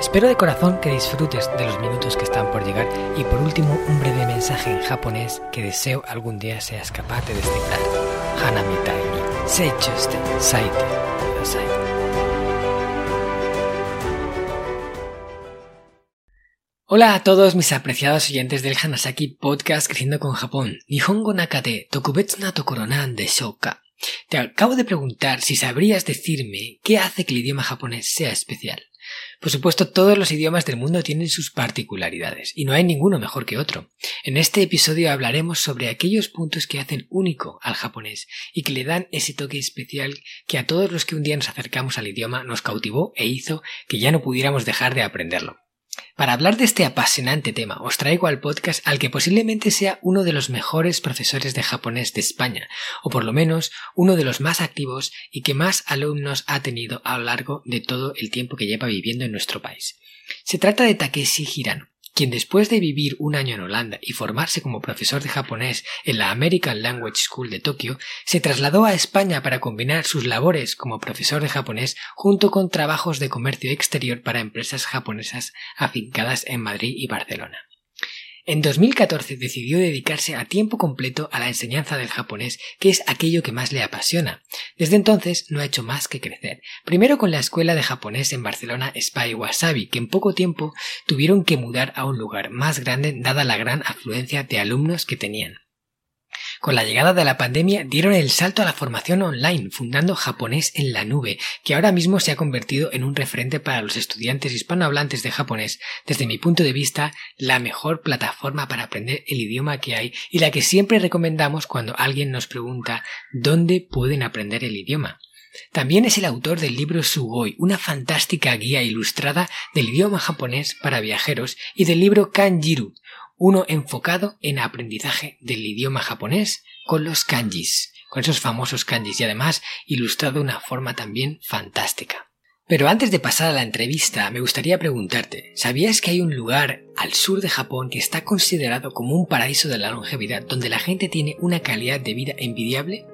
Espero de corazón que disfrutes de los minutos que están por llegar y por último un breve mensaje en japonés que deseo algún día seas capaz de descifrar. Hanami ni seichuste saite kudasai. Hola a todos mis apreciados oyentes del Hanasaki Podcast Creciendo con Japón. Nihongo nakade tokubetsu na tokoro nan deshouka. Te acabo de preguntar si sabrías decirme qué hace que el idioma japonés sea especial. Por supuesto, todos los idiomas del mundo tienen sus particularidades, y no hay ninguno mejor que otro. En este episodio hablaremos sobre aquellos puntos que hacen único al japonés y que le dan ese toque especial que a todos los que un día nos acercamos al idioma nos cautivó e hizo que ya no pudiéramos dejar de aprenderlo. Para hablar de este apasionante tema, os traigo al podcast al que posiblemente sea uno de los mejores profesores de japonés de España, o por lo menos uno de los más activos y que más alumnos ha tenido a lo largo de todo el tiempo que lleva viviendo en nuestro país. Se trata de Takeshi Hirano, quien después de vivir un año en Holanda y formarse como profesor de japonés en la American Language School de Tokio, se trasladó a España para combinar sus labores como profesor de japonés junto con trabajos de comercio exterior para empresas japonesas afincadas en Madrid y Barcelona. En 2014 decidió dedicarse a tiempo completo a la enseñanza del japonés, que es aquello que más le apasiona. Desde entonces no ha hecho más que crecer. Primero con la escuela de japonés en Barcelona Spy Wasabi, que en poco tiempo tuvieron que mudar a un lugar más grande dada la gran afluencia de alumnos que tenían. Con la llegada de la pandemia dieron el salto a la formación online, fundando Japonés en la Nube, que ahora mismo se ha convertido en un referente para los estudiantes hispanohablantes de japonés, desde mi punto de vista, la mejor plataforma para aprender el idioma que hay y la que siempre recomendamos cuando alguien nos pregunta dónde pueden aprender el idioma. También es el autor del libro Sugoi, una fantástica guía ilustrada del idioma japonés para viajeros, y del libro Kanjiru, uno enfocado en aprendizaje del idioma japonés con los kanjis, con esos famosos kanjis y además ilustrado de una forma también fantástica. Pero antes de pasar a la entrevista, me gustaría preguntarte, ¿sabías que hay un lugar al sur de Japón que está considerado como un paraíso de la longevidad, donde la gente tiene una calidad de vida envidiable?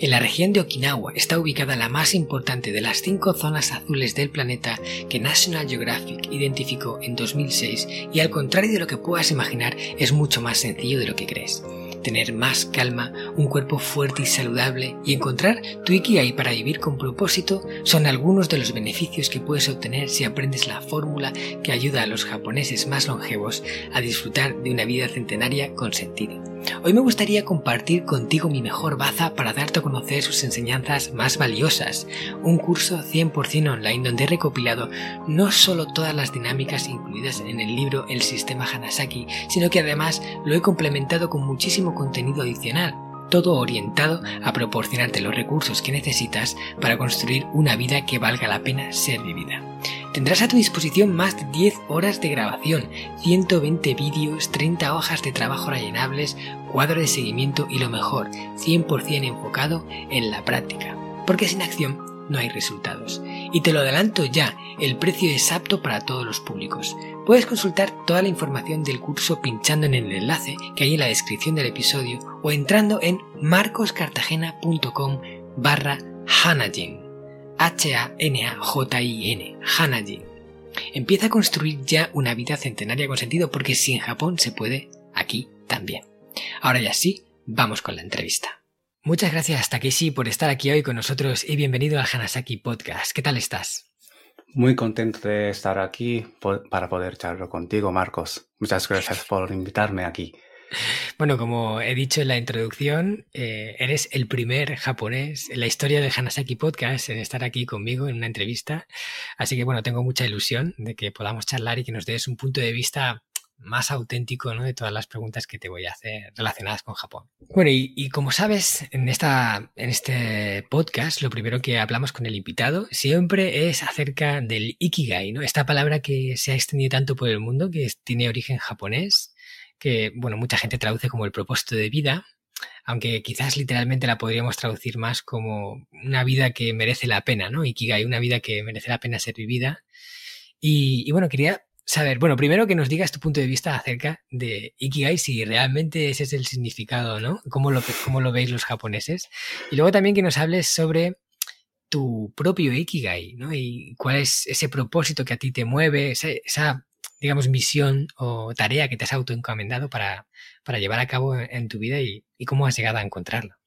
En la región de Okinawa está ubicada la más importante de las cinco zonas azules del planeta que National Geographic identificó en 2006 y al contrario de lo que puedas imaginar es mucho más sencillo de lo que crees tener más calma, un cuerpo fuerte y saludable y encontrar tu Ikigai para vivir con propósito son algunos de los beneficios que puedes obtener si aprendes la fórmula que ayuda a los japoneses más longevos a disfrutar de una vida centenaria con sentido. Hoy me gustaría compartir contigo mi mejor baza para darte a conocer sus enseñanzas más valiosas, un curso 100% online donde he recopilado no solo todas las dinámicas incluidas en el libro El sistema Hanasaki, sino que además lo he complementado con muchísimo contenido adicional, todo orientado a proporcionarte los recursos que necesitas para construir una vida que valga la pena ser vivida. Tendrás a tu disposición más de 10 horas de grabación, 120 vídeos, 30 hojas de trabajo rellenables, cuadro de seguimiento y lo mejor, 100% enfocado en la práctica. Porque sin acción no hay resultados. Y te lo adelanto ya, el precio es apto para todos los públicos. Puedes consultar toda la información del curso pinchando en el enlace que hay en la descripción del episodio o entrando en marcoscartagena.com barra Hanajin. H-A-N-A-J-I-N. Hanajin. Empieza a construir ya una vida centenaria con sentido porque si en Japón se puede, aquí también. Ahora ya sí, vamos con la entrevista. Muchas gracias Takeshi por estar aquí hoy con nosotros y bienvenido al Hanasaki Podcast. ¿Qué tal estás? Muy contento de estar aquí para poder charlar contigo, Marcos. Muchas gracias por invitarme aquí. Bueno, como he dicho en la introducción, eh, eres el primer japonés en la historia del Hanasaki Podcast en estar aquí conmigo en una entrevista. Así que bueno, tengo mucha ilusión de que podamos charlar y que nos des un punto de vista más auténtico ¿no? de todas las preguntas que te voy a hacer relacionadas con Japón. Bueno, y, como sabes, en, esta, en este podcast lo primero que hablamos con el invitado siempre es acerca del Ikigai, ¿no? esta palabra que se ha extendido tanto por el mundo, que tiene origen japonés, que, bueno, mucha gente traduce como el propósito de vida, aunque quizás literalmente la podríamos traducir más como una vida que merece la pena, ¿no? Ikigai, una vida que merece la pena ser vivida. Y, bueno, quería saber, bueno, primero que nos digas tu punto de vista acerca de Ikigai, si realmente ese es el significado, ¿no? ¿Cómo lo, cómo lo veis los japoneses? Y luego también que nos hables sobre tu propio Ikigai, ¿no? Y cuál es ese propósito que a ti te mueve, esa, digamos, misión o tarea que te has autoencomendado para, para llevar a cabo en, tu vida y, y, cómo has llegado a encontrarlo.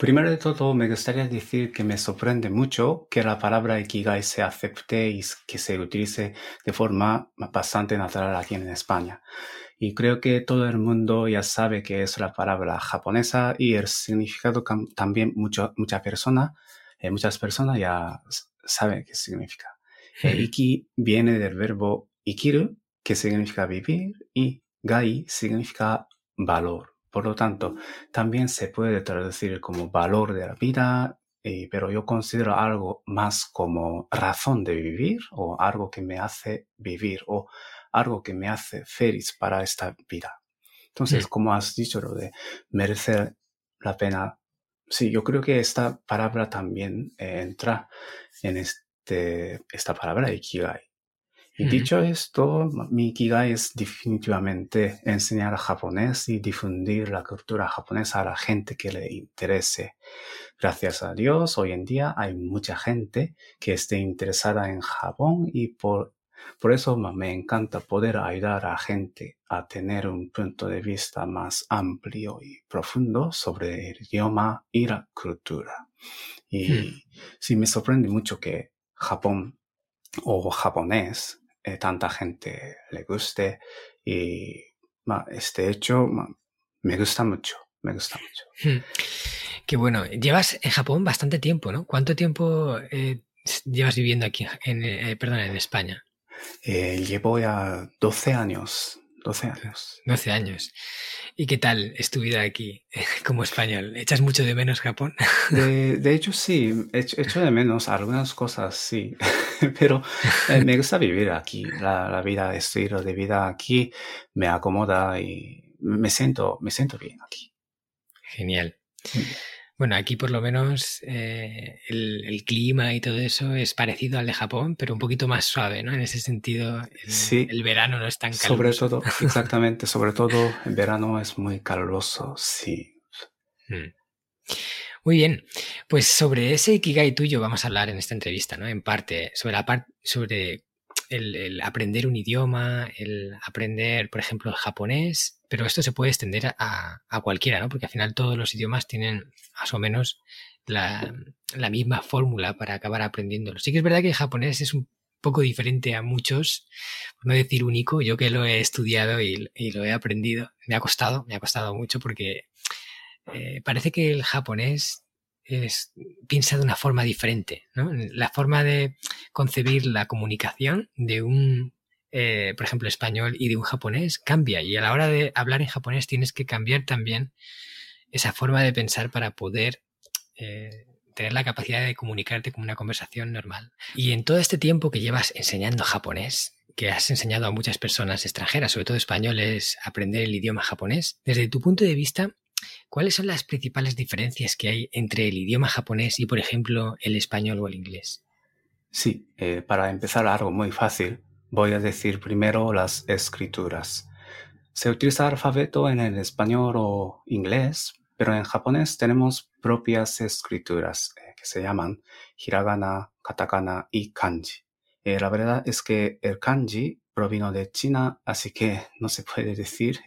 Primero de todo, me gustaría decir que me sorprende mucho que la palabra Ikigai se acepte y que se utilice de forma bastante natural aquí en España. Y creo que todo el mundo ya sabe que es la palabra japonesa y el significado también mucho, mucha persona, eh, muchas personas ya saben qué significa. Eh, iki viene del verbo ikiru, que significa vivir, y gai significa valor. Por lo tanto, también se puede traducir como valor de la vida, eh, pero yo considero algo más como razón de vivir o algo que me hace vivir o algo que me hace feliz para esta vida. Entonces, mm. como has dicho, lo de merecer la pena, sí, yo creo que esta palabra también eh, entra en este, esta palabra Ikigai. Y dicho esto, mi Ikigai es definitivamente enseñar japonés y difundir la cultura japonesa a la gente que le interese. Gracias a Dios, hoy en día hay mucha gente que esté interesada en Japón y por por eso me encanta poder ayudar a gente a tener un punto de vista más amplio y profundo sobre el idioma y la cultura. Y hmm. sí me sorprende mucho que Japón o japonés eh, tanta gente le guste y este hecho me gusta mucho, me gusta mucho. Hmm. Qué bueno, llevas en Japón bastante tiempo, ¿no? ¿Cuánto tiempo eh, llevas viviendo aquí, en, eh, perdón, en España? Llevo ya 12 años. 12 años. 12 años. ¿Y qué tal es tu vida aquí como español? ¿Echas mucho de menos Japón? De, hecho, sí, echo, de menos algunas cosas, sí. Pero eh, me gusta vivir aquí. La, la vida, estilo de vida aquí me acomoda y me siento, me siento bien aquí. Genial. Bueno, aquí por lo menos eh, el, clima y todo eso es parecido al de Japón, pero un poquito más suave, ¿no? En ese sentido, el, sí, el verano no es tan caluroso. Sobre todo, exactamente, sobre todo el verano es muy caluroso, sí. Mm. Muy bien, pues sobre ese Ikigai tuyo vamos a hablar en esta entrevista, ¿no? En parte, sobre la parte, sobre el, aprender un idioma, el aprender, por ejemplo, el japonés, pero esto se puede extender a, cualquiera, ¿no? Porque al final todos los idiomas tienen más o menos la, misma fórmula para acabar aprendiéndolo. Sí que es verdad que el japonés es un poco diferente a muchos, no decir único, yo que lo he estudiado y, lo he aprendido, me ha costado, me ha costado mucho porque eh, parece que el japonés piensa de una forma diferente. ¿no? La forma de concebir la comunicación de un, eh, por ejemplo, español y de un japonés cambia. Y a la hora de hablar en japonés tienes que cambiar también esa forma de pensar para poder eh, tener la capacidad de comunicarte con una conversación normal. Y en todo este tiempo que llevas enseñando japonés, que has enseñado a muchas personas extranjeras, sobre todo españoles, aprender el idioma japonés, desde tu punto de vista, ¿Cuáles son las principales diferencias que hay entre el idioma japonés y, por ejemplo, el español o el inglés? Sí, eh, para empezar algo muy fácil, voy a decir primero las escrituras. Se utiliza alfabeto en el español o inglés, pero en japonés tenemos propias escrituras eh, que se llaman hiragana, katakana y kanji. Eh, la verdad es que el kanji provino de China, así que no se puede decir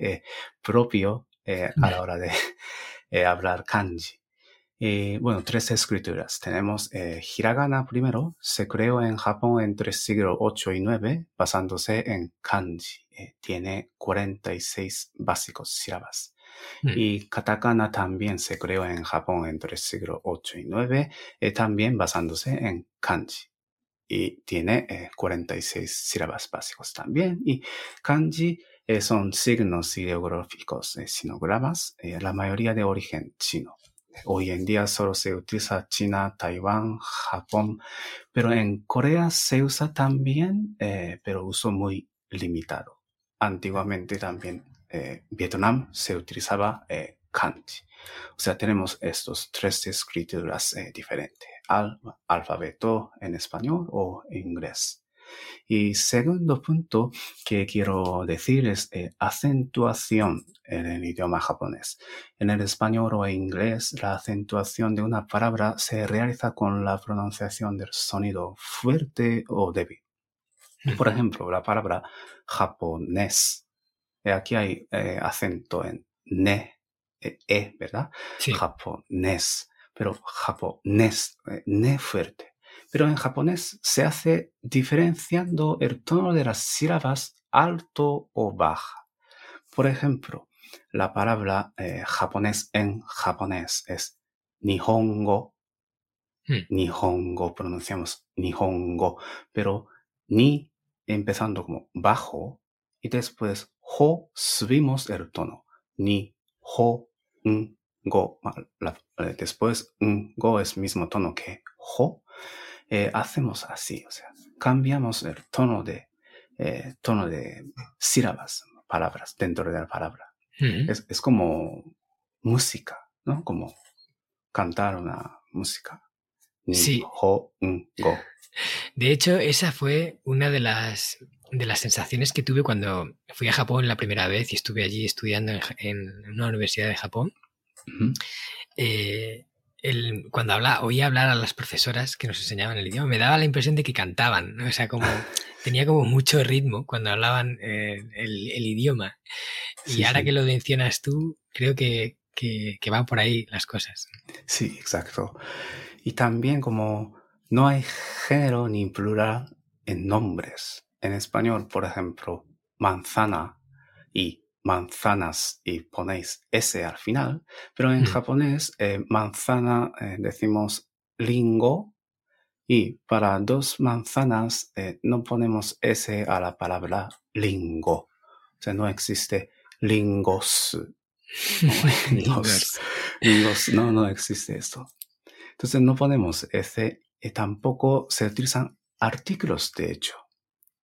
propio eh, a la hora de hablar kanji. Y bueno, tres escrituras. Tenemos eh, hiragana primero, se creó en Japón entre siglo 8 y 9, basándose en kanji. tiene 46 básicos sílabas. Mm. Y katakana también se creó en Japón entre siglo 8 y 9, también basándose en kanji y tiene 46 sílabas básicos también. Y kanji eh, son signos ideográficos, eh, sinogramas, eh, la mayoría de origen chino. Hoy en día solo se utiliza China, Taiwán, Japón, pero en Corea se usa también, pero uso muy limitado. antiguamente también eh, Vietnam se utilizaba eh, kanji. O sea, tenemos estos tres escrituras eh, diferentes, al, alfabeto en español o inglés. Y segundo punto que quiero decir es acentuación en el idioma japonés. En el español o inglés, la acentuación de una palabra se realiza con la pronunciación del sonido fuerte o débil. Por ejemplo, la palabra japonés. Aquí hay eh, acento en ne, e, e ¿verdad? Japonés. Pero japonés, eh, ne fuerte. Pero en japonés se hace diferenciando el tono de las sílabas alto o baja. Por ejemplo, la palabra eh, japonés en japonés es nihongo. Hmm. Nihongo, pronunciamos nihongo, pero ni empezando como bajo y después ho subimos el tono. Ni, ho, un, go. Eh, después un, go es mismo tono que ho. Eh, hacemos así, o sea, cambiamos el tono de, eh, tono de sílabas, palabras dentro de la palabra. es, es, como música, ¿no? Como cantar una música. Sí. ho, un, go. De hecho, esa fue una de las, de las sensaciones que tuve cuando fui a Japón la primera vez y estuve allí estudiando en, una universidad de Japón. Eh, cuando habla, oía hablar a las profesoras que nos enseñaban el idioma, me daba la impresión de que cantaban, o sea, como tenía como mucho ritmo cuando hablaban eh, el, idioma. Y ahora que lo mencionas tú, creo que, que, que van por ahí las cosas. Sí, exacto. Y también como no hay género ni plural en nombres. En español, por ejemplo, manzana y manzanas y ponéis S al final, pero en mm. japonés eh, manzana eh, decimos lingo y para dos manzanas eh, no ponemos S a la palabra lingo. O sea, no existe lingos. lingos. No, no existe esto. Entonces no ponemos S y tampoco se utilizan artículos de hecho.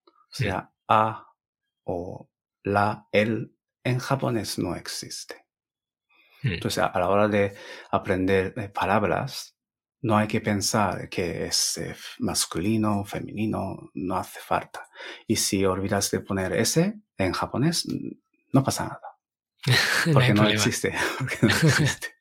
O sea, a o la, el en japonés no existe. Hmm. Entonces, a la hora de aprender eh, palabras, no hay que pensar que es eh, masculino femenino, no hace falta. Y si olvidas de poner ese en japonés, no pasa nada. Porque no, existe. Porque no existe.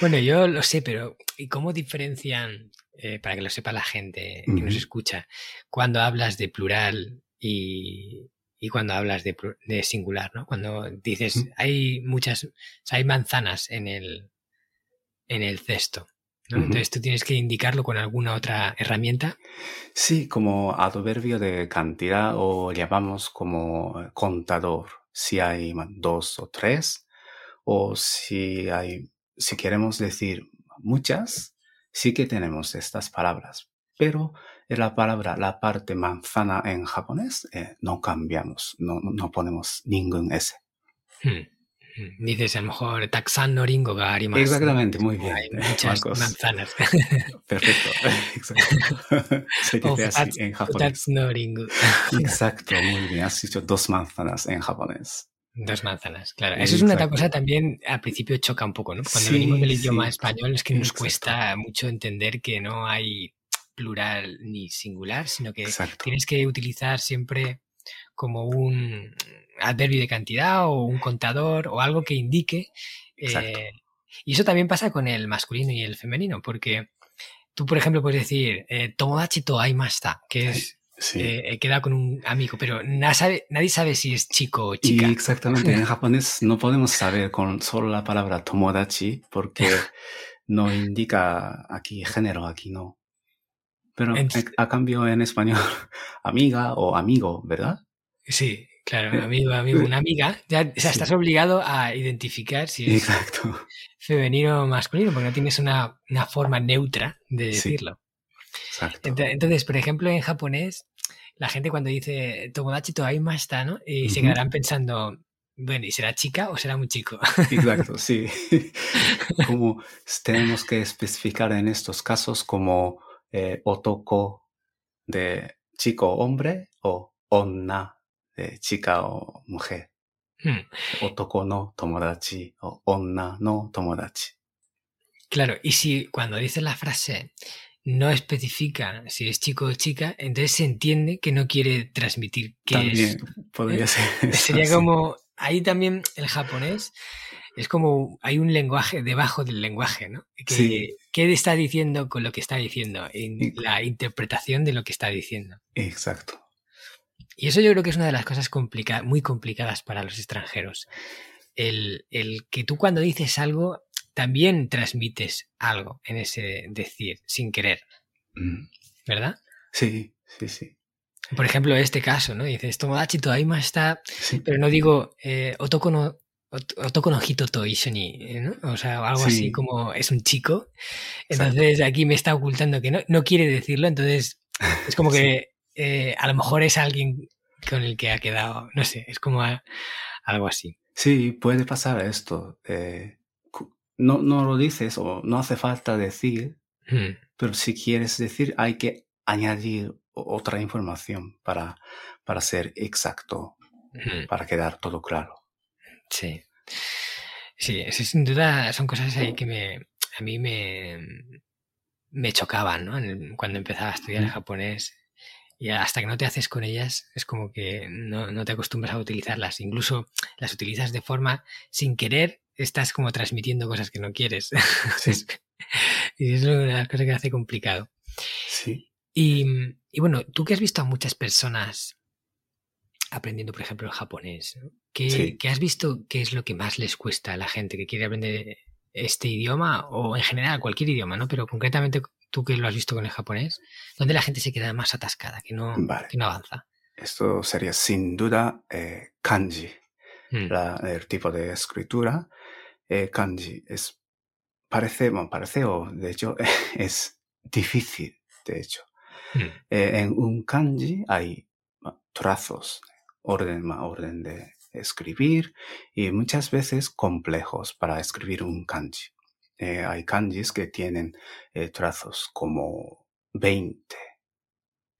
bueno, yo lo sé, pero ¿y cómo diferencian eh, para que lo sepa la gente que nos escucha, cuando hablas de plural y, cuando hablas de, singular, ¿no? Cuando dices, hay muchas, hay manzanas en el, en el cesto. Entonces tú tienes que indicarlo con alguna otra herramienta. Sí, como adverbio de cantidad o llamamos como contador, si hay dos o tres, o si hay, si queremos decir muchas, sí que tenemos estas palabras, pero la palabra, la parte manzana en japonés, eh, no cambiamos, no, no, ponemos ningún S. Hmm, hmm. Dices a lo mejor taxan no ringo ga arimasu. Exactamente, muy bien. Hay muchas manzanas. Perfecto, exacto. Se dice así en japonés. no ringo. Exacto, muy bien. Has dicho dos manzanas en japonés. Dos manzanas, claro. Eso es una cosa también, al principio choca un poco, ¿no? Cuando venimos del idioma español es que nos cuesta mucho entender que no hay plural ni singular, sino que tienes que utilizar siempre como un adverbio de cantidad o un contador o algo que indique. Eh, y eso también pasa con el masculino y el femenino, porque tú, por ejemplo, puedes decir eh, tomodachi to aimasta, que es Sí. Eh, queda con un amigo, pero nadie sabe, nadie sabe si es chico o chica. Y exactamente, en japonés no podemos saber con solo la palabra tomodachi porque no indica aquí género, aquí no. Pero a cambio en español, amiga o amigo, ¿verdad? Sí, claro, amigo, amigo, una amiga. Ya o sea, estás obligado a identificar si es femenino o masculino, porque no tienes una, una forma neutra de decirlo. Entonces, por ejemplo, en japonés, la gente cuando dice Tomodachi to está, ¿no? Y se quedarán pensando, bueno, ¿y será chica o será muy chico? Exacto, sí. como tenemos que especificar en estos casos como eh, otoko de chico hombre o onna de chica o mujer. Hmm. Otoko no tomodachi o onna no tomodachi. Claro, y si cuando dices la frase no especifica si es chico o chica, entonces se entiende que no quiere transmitir que También es. podría ¿eh? ser. eso, Sería sí. como. Ahí también el japonés es como. Hay un lenguaje debajo del lenguaje, ¿no? Que, Sí. ¿Qué está diciendo con lo que está diciendo? En la interpretación de lo que está diciendo. Exacto. Y eso yo creo que es una de las cosas complica- muy complicadas para los extranjeros. El, el que tú cuando dices algo también transmites algo en ese decir, sin querer, Mm. ¿verdad? Sí, sí, sí. Por ejemplo, este caso, ¿no? Dices, Tomodachi Todaima está Sí, pero no digo eh, otoko no otoko no hito to isho ni, eh, ¿no? O sea, algo así Sí. como es un chico. Exacto. Entonces aquí me está ocultando que no, no quiere decirlo, entonces es como que eh, a lo mejor es alguien con el que ha quedado, no sé, es como a- algo así. Sí, puede pasar esto. eh, no, no lo dices o no hace falta decir, Mm, pero si quieres decir hay que añadir otra información para, para ser exacto, mm, para quedar todo claro. Sí. Sí, eso sin duda son cosas ahí que me, a mí me, me chocaban, ¿no? En el- Cuando empezaba a estudiar japonés. Y hasta que no te haces con ellas, es como que no, no te acostumbras a utilizarlas. Incluso las utilizas de forma sin querer, estás como transmitiendo cosas que no quieres. Sí, y es una cosas que hace complicado. sí. Y, y bueno, tú que has visto a muchas personas aprendiendo, por ejemplo, el japonés, ¿no? ¿Qué, Sí. qué has visto qué es lo que más les cuesta a la gente que quiere aprender este idioma o en general cualquier idioma, ¿no? Pero concretamente tú que lo has visto con el japonés, ¿dónde la gente se queda más atascada, que no, Vale. que no avanza? Esto sería sin duda eh, kanji, Mm, la- el tipo de escritura. Eh, kanji es, parece, bueno, parece o de hecho es difícil, de hecho. mm, Eh, en un kanji hay trazos, orden, orden de escribir y muchas veces complejos para escribir un kanji. Eh, hay kanjis que tienen eh, trazos como 20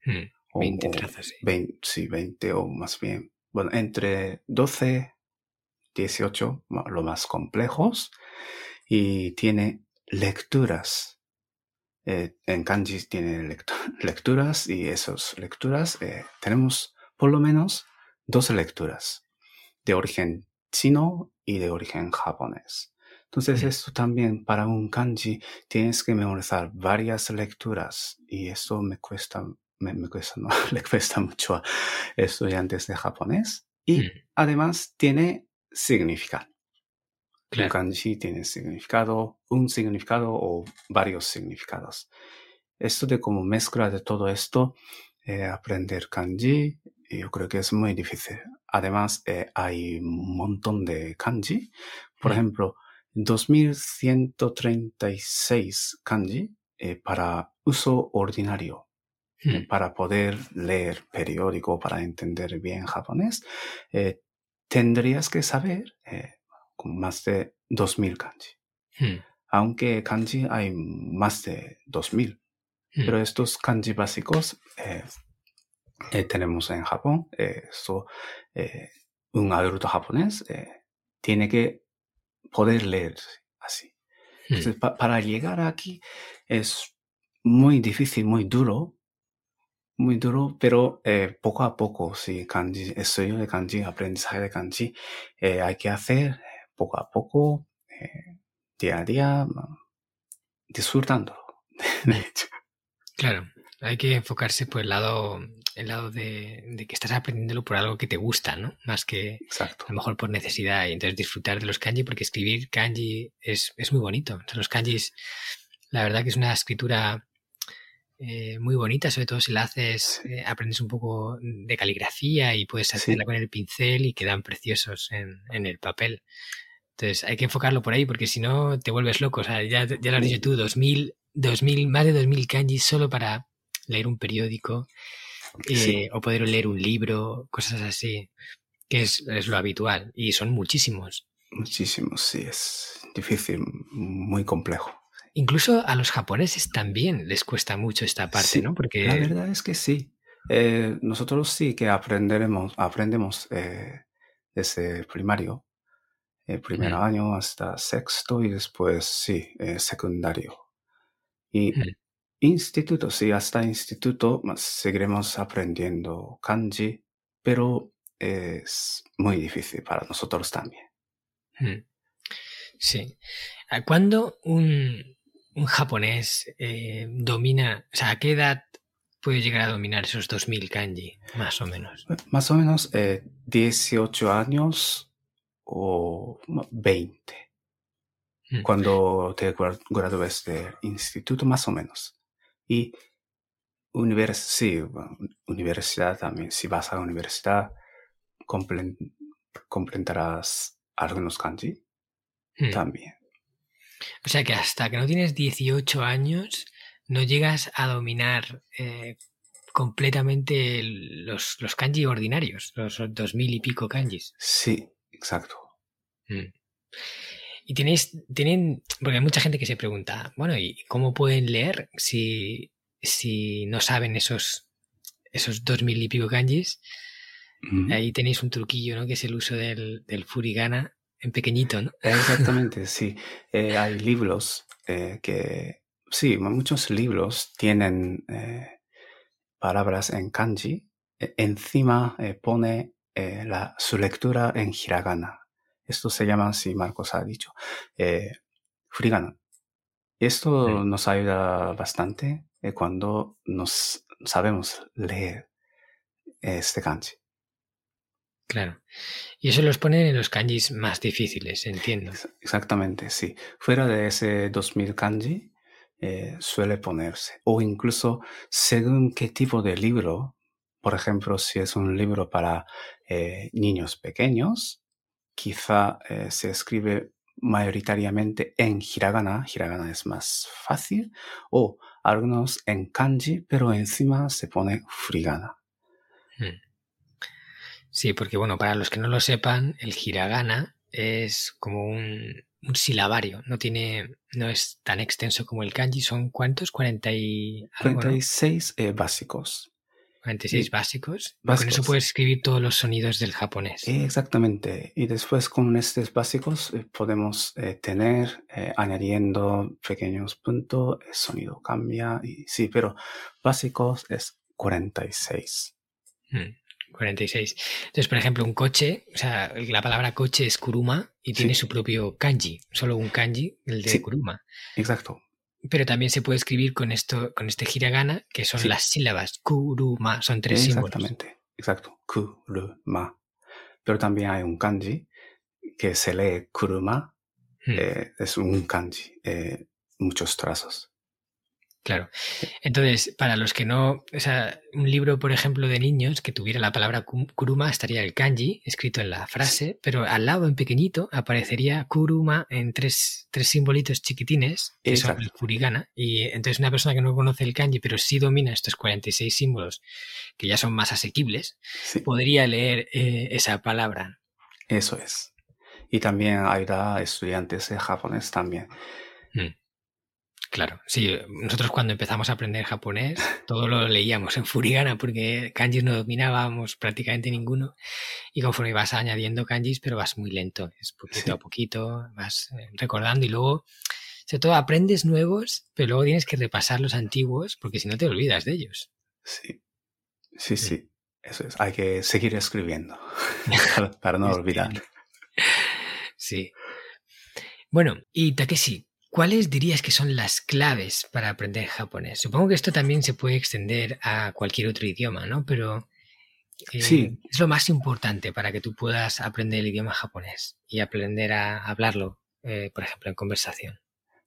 mm. o, 20 o trazos, sí. 20, sí, 20 o más bien, bueno, entre 12, 18, ma, lo más complejos, y tiene lecturas. Eh, en kanji tiene lectu- lecturas y esas lecturas eh, tenemos por lo menos dos lecturas de origen chino y de origen japonés. Entonces Mm. esto también para un kanji tienes que memorizar varias lecturas y eso me cuesta, me, me cuesta, no, le cuesta mucho a estudiantes de japonés y Mm, además tiene significado. Un claro. kanji tiene significado, un significado o varios significados. Esto de como mezcla de todo esto, eh, aprender kanji, yo creo que es muy difícil. Además, eh, hay un montón de kanji. Por Mm. ejemplo, 2136 kanji eh, para uso ordinario eh, Mm, para poder leer periódico, para entender bien japonés, tendrías que saber con más de 2000 kanji. mm, Aunque kanji hay más de 2000, mm. Pero estos kanji básicos eh, eh, tenemos en Japón. eh, esto, eh, un adulto japonés eh, tiene que poder leer así. Mm, Entonces, pa- para llegar aquí es muy difícil, muy duro, muy duro, pero eh, poco a poco, sí, kanji, estudio de kanji, aprendizaje de kanji, eh, hay que hacer eh, poco a poco, eh, día a día, ma- disfrutándolo. De hecho, Claro, hay que enfocarse por el lado, el lado de, de que estás aprendiéndolo por algo que te gusta, ¿no? Más que exacto. a lo mejor por necesidad y entonces disfrutar de los kanji porque escribir kanji es, es muy bonito. O sea, los kanjis, la verdad que es una escritura eh, muy bonita, sobre todo si la haces, eh, aprendes un poco de caligrafía y puedes hacerla Sí. con el pincel y quedan preciosos en, en el papel. Entonces hay que enfocarlo por ahí porque si no te vuelves loco. O sea, ya, ya lo has dicho tú, 2000, 2000, más de 2000 kanjis solo para leer un periódico eh, Sí. o poder leer un libro, cosas así, que es, es lo habitual. Y son muchísimos. Muchísimo, sí, es difícil, muy complejo. Incluso a los japoneses también les cuesta mucho esta parte, Sí, ¿no? Porque La verdad es que sí. Eh, nosotros sí que aprenderemos, aprendemos eh, desde primario, el primer Mm, año hasta sexto y después sí, eh, secundario. Y instituto, sí, hasta instituto más seguiremos aprendiendo kanji, pero es muy difícil para nosotros también. Sí. ¿A ¿Cuándo un, un japonés eh, domina, o sea, a qué edad puede llegar a dominar esos 2000 kanji, más o menos? Más o menos eh, 18 años o 20. Mm, cuando te gra- gradúes de instituto, más o menos. Y univers sí, bueno, universidad también. Si vas a la universidad, comprenderás algunos kanji mm. también. O sea que hasta que no tienes 18 años no llegas a dominar eh, completamente los, los kanji ordinarios, los 2000 y pico kanjis. Sí, exacto. Mm. Y tenéis, tienen, porque hay mucha gente que se pregunta, bueno, ¿y cómo pueden leer si, si no saben esos, esos dos mil y pico kanjis? Ahí tenéis un truquillo, ¿no? Que es el uso del, del furigana en pequeñito, ¿no? Exactamente, sí. Eh, hay libros eh, que, sí, muchos libros tienen eh, palabras en kanji. E- encima eh, pone eh, la, su lectura en hiragana. Esto se llama, si Marcos ha dicho, eh, furigana. Esto nos ayuda bastante eh, cuando nos sabemos leer este kanji. Claro. Y eso los ponen en los kanjis más difíciles, entiendo. Ex- Exactamente, sí. Fuera de ese 2000 kanji, eh, suele ponerse. O incluso según qué tipo de libro, por ejemplo, si es un libro para eh, niños pequeños, quizá eh, se escribe mayoritariamente en hiragana, hiragana es más fácil, o algunos en kanji, pero encima se pone furigana. Mm. Sí, porque bueno, para los que no lo sepan, el hiragana es como un, un silabario, no tiene, no es tan extenso como el kanji, son ¿cuántos? 40 y algo, ¿no? 36 eh, básicos. 46 Y- básicos. y Con básicos. eso puedes escribir todos los sonidos del japonés. Exactamente. Y después con estos básicos eh, podemos eh, tener, eh, añadiendo pequeños puntos, el sonido cambia. Y sí, pero básicos es 46. Mm, 46. Entonces, por ejemplo, un coche, o sea, la palabra coche es kuruma y tiene Sí. su propio kanji, solo un kanji, el de Sí. kuruma. Exacto. Pero también se puede escribir con esto, con este hiragana, que son Sí. las sílabas. Kuruma, son tres símbolos. Exactamente. Exacto. Kuruma. Pero también hay un kanji que se lee kuruma. Mm, eh, es un kanji. eh, muchos trazos. Claro. Entonces, para los que no, o sea, un libro, por ejemplo, de niños que tuviera la palabra ku- kuruma, estaría el kanji escrito en la frase, pero al lado en pequeñito aparecería kuruma en tres, tres simbolitos chiquitines, que son el Exacto. furigana. Y entonces una persona que no conoce el kanji, pero sí domina estos 46 símbolos, que ya son más asequibles, Sí. podría leer eh, esa palabra. Eso es. Y también ayuda a estudiantes de japonés también. Mm. Claro, sí, nosotros cuando empezamos a aprender japonés, todo lo leíamos en furigana porque kanjis no dominábamos prácticamente ninguno y conforme vas añadiendo kanjis, pero vas muy lento, es poquito Sí. a poquito, vas eh, recordando y luego, sobre todo aprendes nuevos, pero luego tienes que repasar los antiguos porque si no te olvidas de ellos. Sí, sí, sí. Eso es. Hay que seguir escribiendo para, no Sí. olvidar. Sí. Bueno, y Takeshi, ¿cuáles dirías que son las claves para aprender japonés? Supongo que esto también se puede extender a cualquier otro idioma, ¿no? Pero eh, Sí. es lo más importante para que tú puedas aprender el idioma japonés y aprender a hablarlo, eh, por ejemplo, en conversación.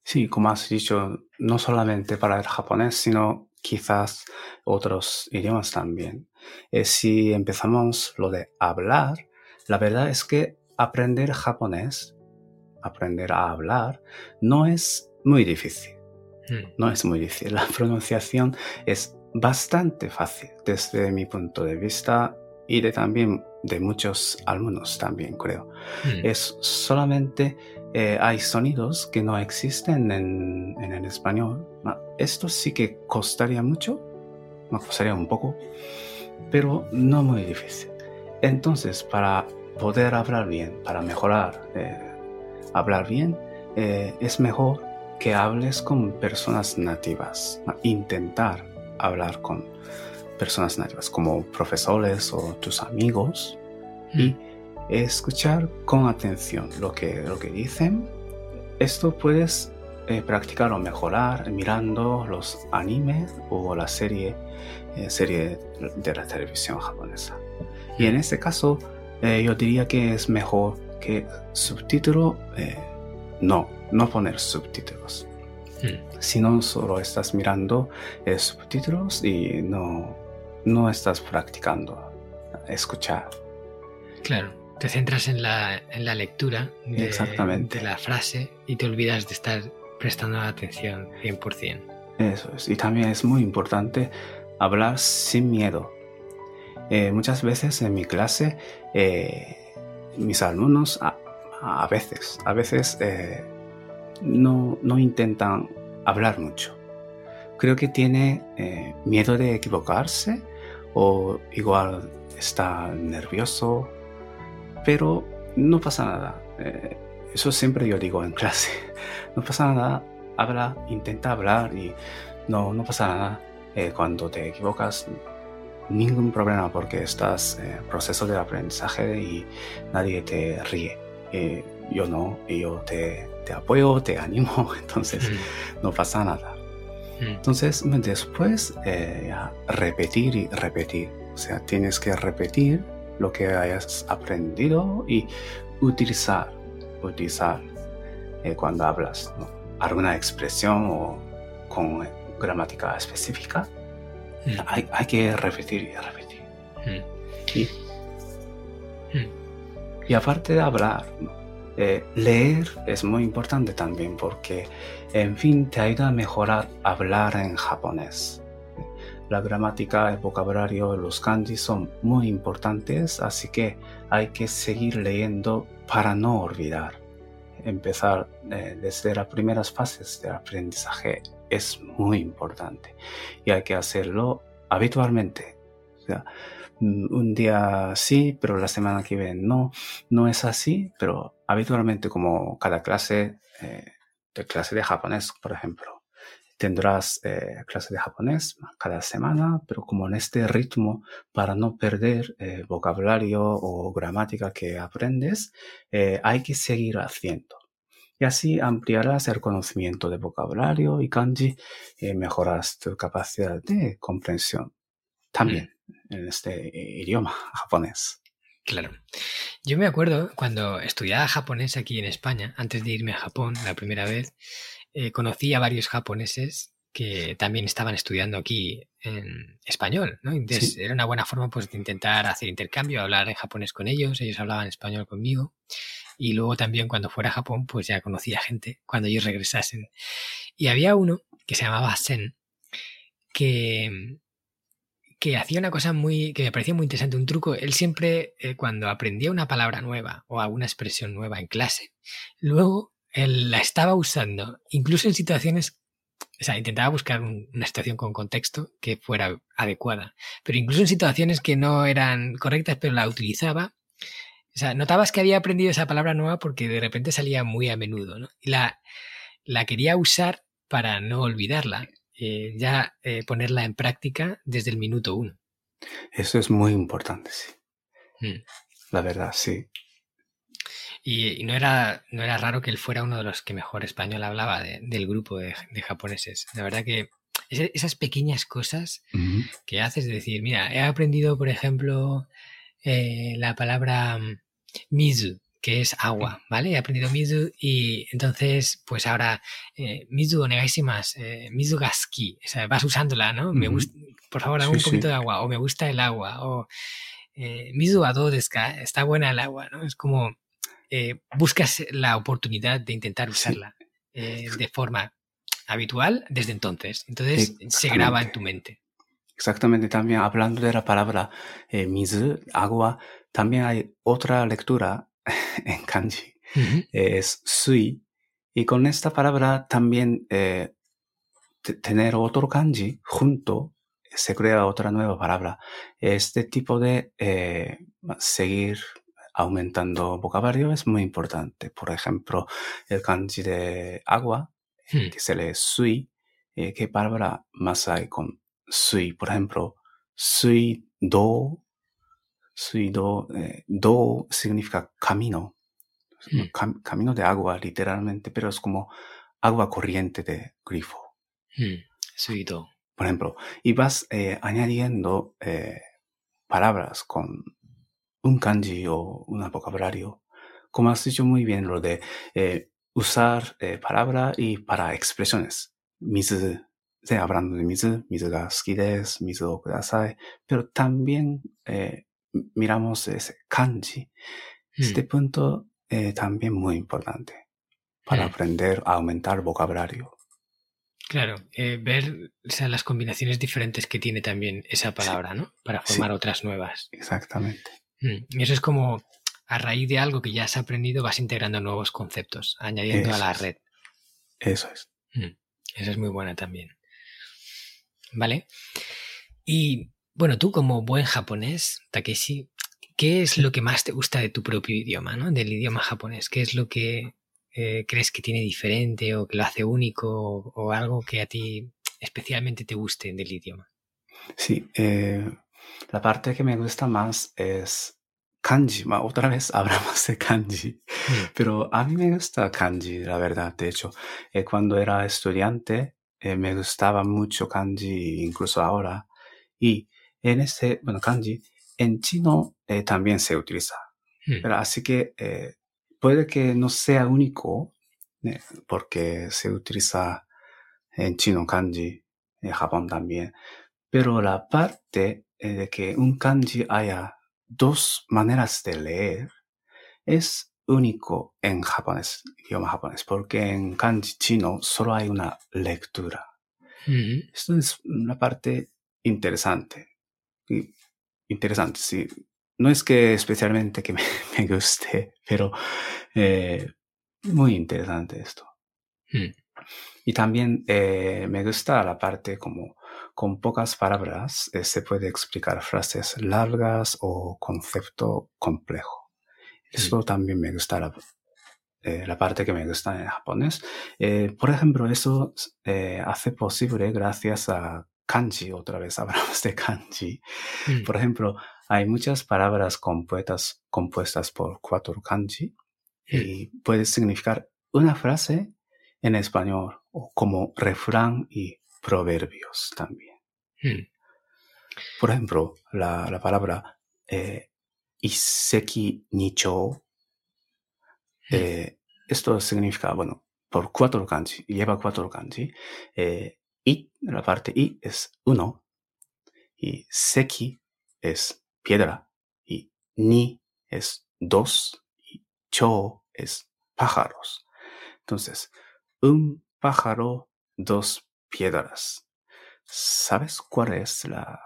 Sí, como has dicho, no solamente para el japonés, sino quizás otros idiomas también. Eh, si empezamos lo de hablar, la verdad es que aprender japonés, aprender a hablar, no es muy difícil. Mm, No es muy difícil. La pronunciación es bastante fácil desde mi punto de vista y de también de muchos alumnos también creo. mm, Es solamente eh, hay sonidos que no existen en, en el español. Ma- Esto sí que costaría mucho, me costaría un poco, pero no muy difícil. Entonces, para poder hablar bien, para mejorar, eh, hablar bien, eh, es mejor que hables con personas nativas, intentar hablar con personas nativas como profesores o tus amigos y mm. escuchar con atención lo que, lo que dicen. Esto puedes eh, practicar o mejorar mirando los animes o la serie, eh, serie de la televisión japonesa. Y en este caso, eh, yo diría que es mejor que subtítulo, no, no poner subtítulos. Hmm. Si no, solo estás mirando subtítulos y no, no estás practicando escuchar. Claro, te centras en la, en la lectura Exactamente. de la frase y te olvidas de estar prestando atención 100%. Eso es. Y también es muy importante hablar sin miedo. Eh, muchas veces en mi clase, eh, mis alumnos a, veces, a veces eh, no, no, intentan hablar mucho. Creo que tiene miedo de equivocarse o igual está nervioso, pero no pasa nada. eso siempre yo digo en clase no pasa nada, habla, intenta hablar y no, no pasa nada. Eh, cuando te equivocas, ningún problema porque estás en proceso de aprendizaje y nadie te ríe. Eh, yo no, yo te, te, apoyo, te animo, entonces mm. no pasa nada. Mm. Entonces, después, eh, repetir y repetir. O sea, tienes que repetir lo que hayas aprendido y utilizar, utilizar eh, cuando hablas alguna expresión o con gramática específica. Hay, hay, que repetir y repetir. Mm. Y, mm. y, aparte de hablar, eh, leer es muy importante también porque, en fin, te ayuda a mejorar hablar en japonés. La gramática, el vocabulario, los kanji son muy importantes, así que hay que seguir leyendo para no olvidar empezar eh, desde las primeras fases del aprendizaje es muy importante y hay que hacerlo habitualmente. O sea, mm, un día sí, pero la semana que viene no. No es así, pero habitualmente como cada clase, eh, de clase de japonés, por ejemplo, tendrás eh, clase de japonés cada semana, pero como en este ritmo, para no perder eh, vocabulario o gramática que aprendes, eh, hay que seguir haciendo. Y así ampliarás el conocimiento de vocabulario y kanji y mejorarás tu capacidad de comprensión también mm. en este idioma japonés. Claro. Yo me acuerdo cuando estudiaba japonés aquí en España, antes de irme a Japón la primera vez, eh, conocí a varios japoneses que también estaban estudiando aquí en español, ¿no? Entonces era una buena forma pues de intentar hacer intercambio, hablar en japonés con ellos, ellos hablaban español conmigo y luego también cuando fuera a Japón pues ya conocía gente cuando ellos regresasen. Y había uno que se llamaba Sen que que hacía una cosa muy que me parecía muy interesante, un truco. Él siempre eh, cuando aprendía una palabra nueva o alguna expresión nueva en clase, luego él la estaba usando, incluso en situaciones, o sea, intentaba buscar una situación con contexto que fuera adecuada, pero incluso en situaciones que no eran correctas, pero la utilizaba. O sea, notabas que había aprendido esa palabra nueva porque de repente salía muy a menudo, ¿no? Y la, la quería usar para no olvidarla, eh, ya eh, ponerla en práctica desde el minuto uno. Eso es muy importante, sí. Mm. La verdad, sí. Y, no, era, no era raro que él fuera uno de los que mejor español hablaba del grupo de, japoneses. La verdad que esas pequeñas cosas que haces, de decir, mira, he aprendido, por ejemplo, eh, la palabra mm, mizu, que es agua, ¿vale? He aprendido mizu y entonces, pues ahora, eh, mizu más eh, mizu gaski, o sea, vas usándola, ¿no? Me gusta, por favor, dame un poquito de agua, o me gusta el agua, o eh, mizu ado está buena el agua, ¿no? Es como eh, buscas la oportunidad de intentar usarla eh, de forma habitual desde entonces. Entonces se graba en tu mente. Exactamente, también hablando de la palabra eh, mizu, agua, también hay otra lectura en kanji, es sui, y con esta palabra también tener otro kanji junto se crea otra nueva palabra. Este tipo de eh, seguir aumentando vocabulario es muy importante. Por ejemplo, el kanji de agua, Hmm. que se lee sui, eh, ¿qué palabra más hay con sui? Por ejemplo, sui do, sui do, eh, do significa camino, Hmm. cam- camino de agua literalmente, pero es como agua corriente de grifo. Hmm. Por ejemplo, y vas eh, añadiendo eh, palabras con un kanji o un vocabulario, como has dicho muy bien lo de usar palabra y para expresiones. Mizu, de, hablando de mizu, mizu ga suki desu, mizu o kudasai, pero también eh, miramos ese kanji. Hmm. Este punto eh, también muy importante para Hmm. aprender a aumentar vocabulario. Claro, eh, ver o sea, las combinaciones diferentes que tiene también esa palabra, ¿no? Para Sí. formar otras nuevas. Exactamente. Mm, Y eso es como a raíz de algo que ya has aprendido vas integrando nuevos conceptos, añadiendo a Eso la es. red. Eso es. Esa es muy buena también. ¿Vale? Y bueno, tú como buen japonés, Takeshi, ¿qué es lo que más te gusta de tu propio idioma, ¿no? Del idioma japonés? ¿Qué es lo que eh, crees que tiene diferente o que lo hace único o, o algo que a ti especialmente te guste del idioma? Sí, eh, la parte que me gusta más es kanji. Otra vez hablamos de kanji, Mm, pero a mí me gusta kanji, la verdad. De hecho, eh, cuando era estudiante eh, me gustaba mucho kanji, incluso ahora. Y en este, bueno, kanji, en chino eh, también se utiliza. mm, Pero así que eh, puede que no sea único, porque se utiliza en chino kanji, en Japón también. Pero la parte de que un kanji haya dos maneras de leer es único en japonés, idioma japonés, porque en kanji chino solo hay una lectura. mm, Esto es una parte interesante. Interesante, sí. No es que especialmente que me, me guste, pero eh, muy interesante esto. mm. Y también eh, me gusta la parte como con pocas palabras eh, se puede explicar frases largas o concepto complejo. Eso también me gusta la, eh, la parte que me gusta en japonés. Eh, por ejemplo, eso eh, hace posible gracias a kanji. Otra vez hablamos de kanji. Mm, Por ejemplo, hay muchas palabras compuestas, compuestas por cuatro kanji y puede significar una frase en español o como refrán y proverbios también. mm, Por ejemplo, la, la palabra eh, iseki nicho, eh, esto significa, bueno, por cuatro kanji, lleva cuatro kanji. Eh, i, la parte i es uno, y seki es piedra, y ni es dos, y cho es pájaros. Entonces, un pájaro, dos piedras. ¿Sabes cuál es la,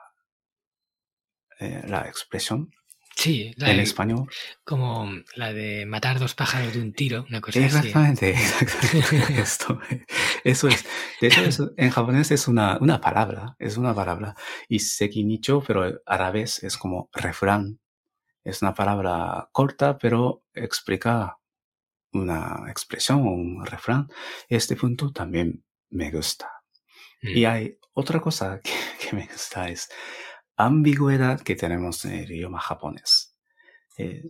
eh, la expresión Sí, la en de- español? como la de matar dos pájaros de un tiro, una cosa así. Exactamente, exactamente. Esto, eso es. De hecho, eso en japonés es una, una palabra, es una palabra. Y sekinicho, pero a la vez es como refrán. Es una palabra corta, pero explica una expresión, un refrán. Este punto también me gusta. Mm, Y hay otra cosa que, que me gusta es ambigüedad que tenemos en el idioma japonés. Eh,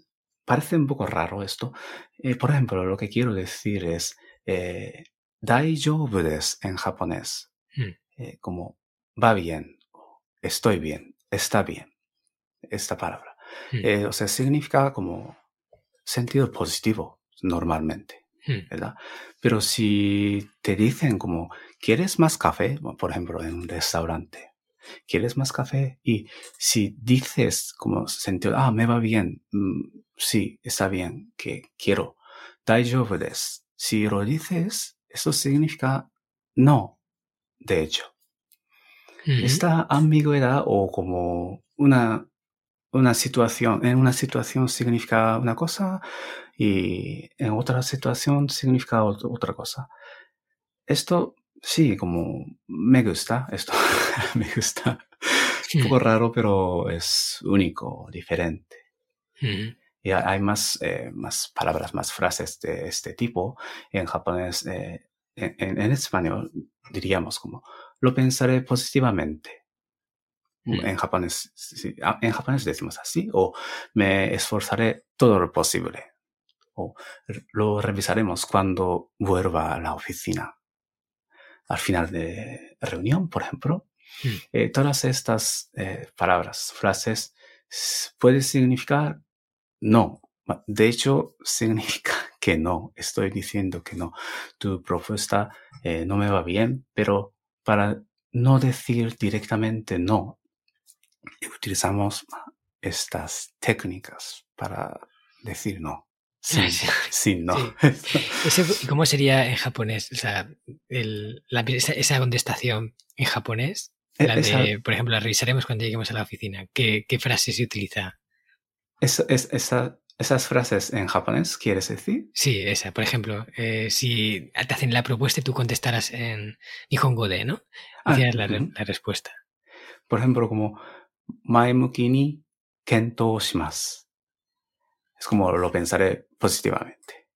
parece un poco raro esto. Eh, por ejemplo, lo que quiero decir es eh, daijoubu desu en japonés. Mm. Eh, como va bien, estoy bien, está bien. Esta palabra. Mm. Eh, o sea, significa como sentido positivo normalmente. mm, ¿verdad? Pero si te dicen como, ¿quieres más café? Por ejemplo, en un restaurante. ¿Quieres más café? Y si dices como sentido, ah, me va bien, mm, sí, está bien, que quiero, daijoubu desu. Si lo dices, eso significa no, de hecho. Esta ambigüedad o como una, una situación, en una situación significa una cosa y en otra situación significa ot- otra cosa. Esto sí, como me gusta, esto me gusta. un poco raro, pero es único, diferente. Mm. Y ha- hay más, eh, más palabras, más frases de este tipo. En japonés, eh, en, español diríamos como, lo pensaré positivamente. Mm. En japonés, sí, ah, en japonés decimos así, o me esforzaré todo lo posible, o lo revisaremos cuando vuelva a la oficina. Al final de reunión, por ejemplo, Mm. eh, todas estas eh, palabras, frases, puede significar no. De hecho, significa que no. Estoy diciendo que no. Tu propuesta eh, no me va bien, pero para no decir directamente no, utilizamos estas técnicas para decir no. Sin, Sí. sin no. Ese- ¿Y cómo sería en japonés? O sea, el- la- esa, esa contestación en japonés, la Esa- de, por ejemplo, la revisaremos cuando lleguemos a la oficina. ¿Qué, qué frase se utiliza? esa- es- esa- esas frases en japonés, ¿quieres decir? Sí, esa. Por ejemplo, eh, si te hacen la propuesta y tú contestaras en Nihongo de, ¿no? Ah, Hicieras la, la respuesta. Por ejemplo, como maemuki ni kento shimasu. Es como lo pensaré positivamente.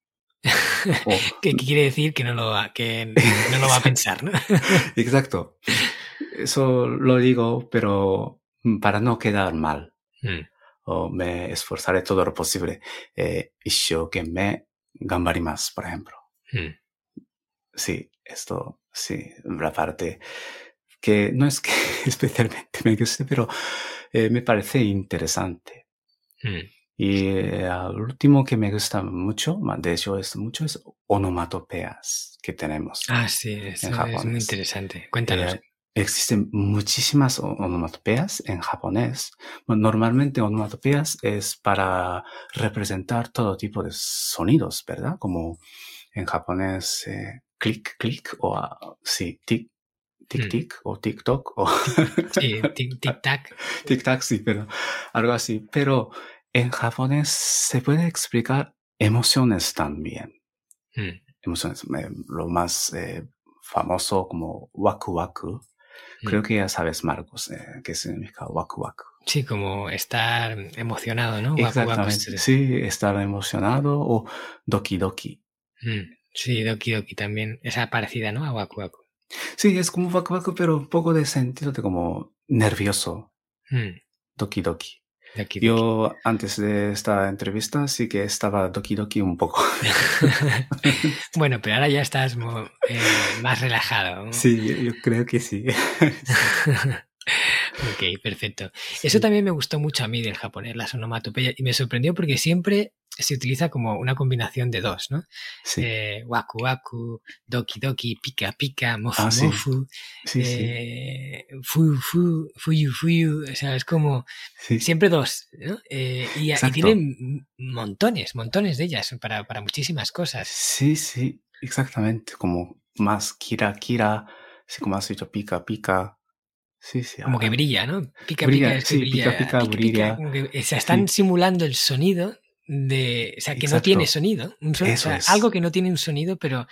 O- ¿Qué, quiere decir que no lo, va- que no lo va a pensar, ¿no? exacto. Eso lo digo, pero para no quedar mal. Mm, O me esforzaré todo lo posible. Eh, me gambarimasu, por ejemplo. mm. Sí, esto, sí, la parte que no es que especialmente me guste, pero eh, me parece interesante. Mm. Y eh, al último que me gusta mucho, de hecho es mucho, es onomatopeas que tenemos. Ah, sí, eso es muy interesante. Cuéntanos. Eh, existen muchísimas o- onomatopeas en japonés. Normalmente onomatopeas es para representar todo tipo de sonidos, ¿verdad? Como en japonés, eh, clic, clic, o ah, sí, tic, tic, Mm. tic, o tic, toc, o Sí, tic, tic, tac. tic, tac, sí, pero algo así. Pero en japonés se puede explicar emociones también. Mm, Emociones, eh, lo más eh, famoso como waku waku. Creo mm. que ya sabes, Marcos, eh, qué significa waku waku. Sí, como estar emocionado, ¿no? Waku waku, Exactamente. sí. Sí, estar emocionado o doki doki. Mm, Sí, Doki Doki también. Esa parecida, ¿no? A Waku Waku. Sí, es como waku waku, pero un poco de sentido de como nervioso. Mm, Doki Yo antes de esta entrevista sí que estaba doki doki un poco. bueno, pero ahora ya estás eh, más relajado. sí, yo, yo creo que sí. ok, perfecto. Eso también me gustó mucho a mí del japonés, las onomatopeyas, y me sorprendió porque siempre se utiliza como una combinación de dos, ¿no? Sí, Eh, waku waku, doki doki, pika pika, mofu Ah, mofu, sí, sí. eh, fu fu, fuyu fuyu, o sea, es como siempre dos, ¿no? Eh, y, y tienen montones, montones de ellas para, para muchísimas cosas. Sí, sí, exactamente. Como más kira kira, sí, como has dicho, pica pica. Sí, sí. Como que ah, brilla, ¿no? Pica Brilla, pica, sí, brilla. pica, pica, brilla. como que, o sea, están simulando el sonido de, o sea, que no tiene sonido, un son- o Eso sea, es. algo que no tiene un sonido, pero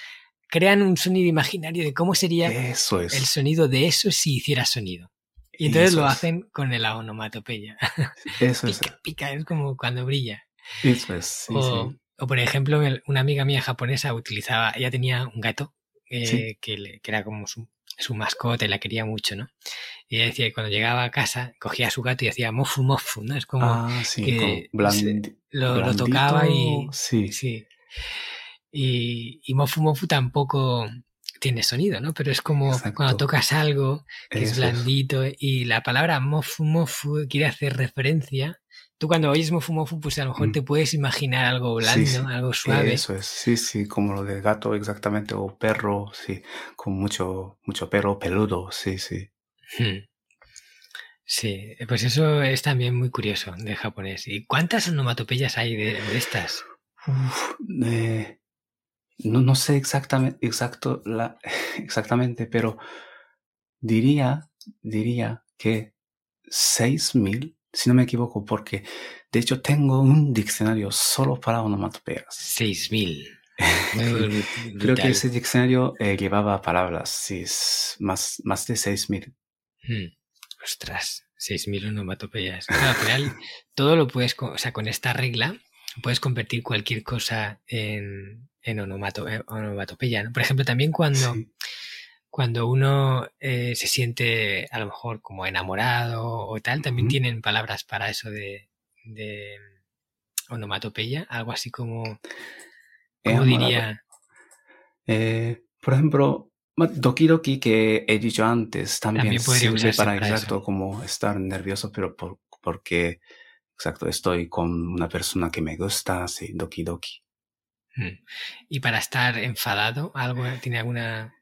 crean un sonido imaginario de cómo sería Eso es. el sonido de eso si hiciera sonido. Y entonces Eso lo es. hacen con el onomatopeya. Eso es. Pica, pica, es como cuando brilla. Eso es. Sí, o, sí. o, por ejemplo, una amiga mía japonesa utilizaba, ella tenía un gato eh, Sí. que, le- que era como su, su mascota y la quería mucho, ¿no? Y ella decía que cuando llegaba a casa cogía a su gato y hacía mofu mofu, ¿no? Es como Ah, sí, que como blandi- lo, tocaba y... Sí, Sí. Y, y mofu mofu tampoco tiene sonido, ¿no? Pero es como Exacto. cuando tocas algo que es eso blandito y la palabra mofu mofu quiere hacer referencia. Tú cuando oyes mofu mofu, pues a lo mejor Mm. te puedes imaginar algo blando, Sí, sí. algo suave. Eso es, sí, sí, como lo del gato exactamente, o perro, sí, con mucho, mucho perro peludo, sí, sí. Hmm. Sí, pues eso es también muy curioso del japonés. ¿Y cuántas onomatopeyas hay de, de estas? Uf, eh, no, no sé exactamente, exacto, la, exactamente, pero diría, diría que 6000, si no me equivoco, porque de hecho tengo un diccionario solo para onomatopeas. 6000. Creo que ese diccionario eh, llevaba palabras, sí, más, más de 6000. Hmm. Ostras. 6.000 onomatopeyas. Claro, al final, todo lo puedes, o sea, con esta regla puedes convertir cualquier cosa en, en onomatopeya. ¿no? Por ejemplo, también cuando, cuando uno eh, se siente a lo mejor como enamorado o tal, también tienen palabras para eso de, de onomatopeya, algo así como, ¿cómo diría? Eh, por ejemplo, Doki Doki que he dicho antes también, también sirve para, exacto como estar nervioso, pero por, porque exacto estoy con una persona que me gusta, sí, Doki Doki. Mm. Y para estar enfadado, algo tiene alguna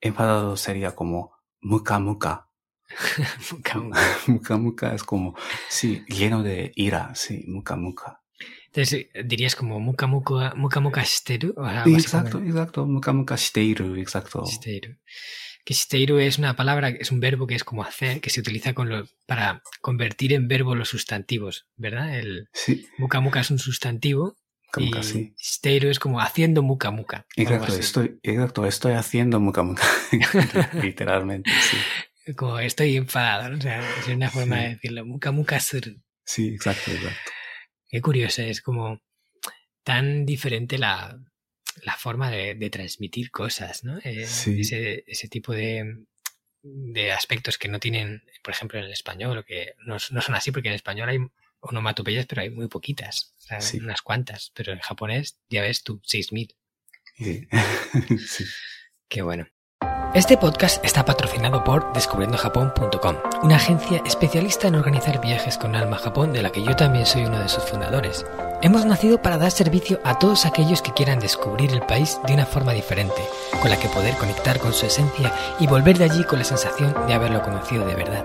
enfadado sería como muka muka. muka muka. es como sí, lleno de ira, sí, muka muka. Entonces, dirías como muka muka, muka muka shiteru. exacto, exacto, muka muka shiteiru, exacto. Shiteiru. Que shiteiru es una palabra, es un verbo que es como hacer, que se utiliza con lo, para convertir en verbo los sustantivos, ¿verdad? El sí. muka muka es un sustantivo Muka, y sí. shiteiru es como haciendo muka muka. Exacto, estoy, exacto, estoy haciendo muka muka. Literalmente, sí. Como estoy enfadado, ¿no? o sea, es una forma Sí. de decirlo. Muka muka suru. Sí, exacto, exacto. Qué curioso, es como tan diferente la, la forma de, de transmitir cosas, ¿no? Eh, Sí. ese, ese tipo de, de aspectos que no tienen, por ejemplo, en el español, o que no, no son así, porque en español hay onomatopeyas, pero hay muy poquitas, o sea, Sí. unas cuantas, pero en japonés, ya ves tú, 6.000. Sí. sí. Qué bueno. Este podcast está patrocinado por descubriendojapón.com, una agencia especialista en organizar viajes con alma a Japón de la que yo también soy uno de sus fundadores. Hemos nacido para dar servicio a todos aquellos que quieran descubrir el país de una forma diferente, con la que poder conectar con su esencia y volver de allí con la sensación de haberlo conocido de verdad.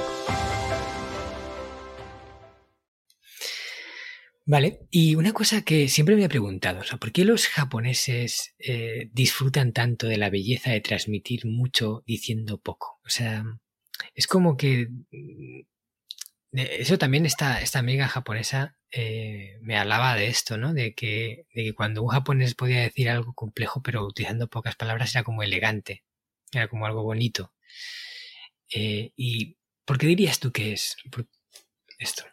Vale, y una cosa que siempre me he preguntado, o sea, ¿por qué los japoneses eh, disfrutan tanto de la belleza de transmitir mucho diciendo poco? O sea, es como que mm, de- eso también esta, esta amiga japonesa eh, me hablaba de esto, ¿no? De que, de que cuando un japonés podía decir algo complejo pero utilizando pocas palabras era como elegante, era como algo bonito. Eh, ¿Y por qué dirías tú que es esto?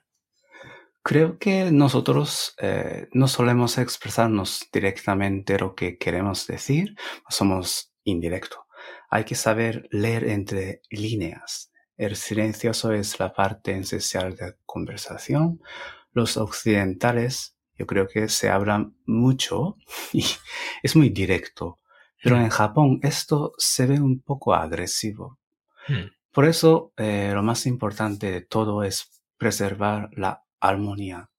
Creo que nosotros eh, no solemos expresarnos directamente lo que queremos decir, somos indirecto. Hay que saber leer entre líneas. El silencioso es la parte esencial de la conversación. Los occidentales, yo creo que se hablan mucho y es muy directo. Pero en Japón esto se ve un poco agresivo. Hmm. Por eso, eh, lo más importante de todo es preservar la armonía.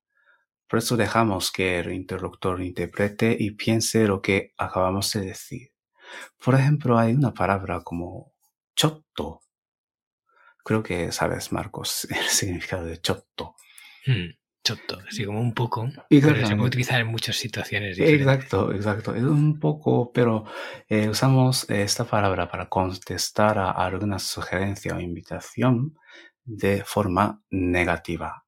Por eso dejamos que el interlocutor interprete y piense lo que acabamos de decir. Por ejemplo, hay una palabra como chotto. Creo que sabes, Marcos, el significado de chotto. Hmm, Chotto, así como un poco, pero se puede utilizar en muchas situaciones diferentes. Exacto, exacto. Es un poco, pero eh, usamos esta palabra para contestar a alguna sugerencia o invitación de forma negativa.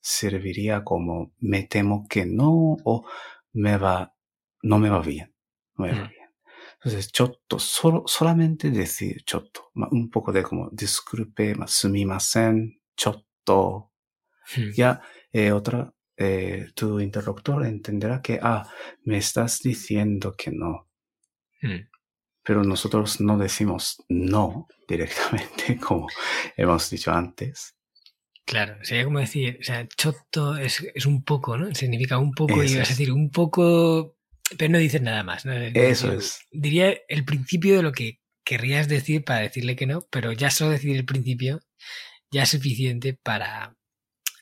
Serviría como me temo que no o me va, no me va bien. No me va Mm. bien. Entonces, chotto, solo, solamente decir chotto. Un poco de como, disculpe, ma- sumimasen, chotto. Hmm, Ya, eh, otra, eh, tu interlocutor entenderá que, ah, me estás diciendo que no. hmm. Pero nosotros no decimos no directamente, como hemos dicho antes. Claro, sería como decir, o sea, chotto es, es un poco, ¿no? Significa un poco y vas a decir un poco, pero no dices nada más, ¿no? Eso Diría- es. Diría el principio de lo que querrías decir para decirle que no, pero ya solo decir el principio ya es suficiente para...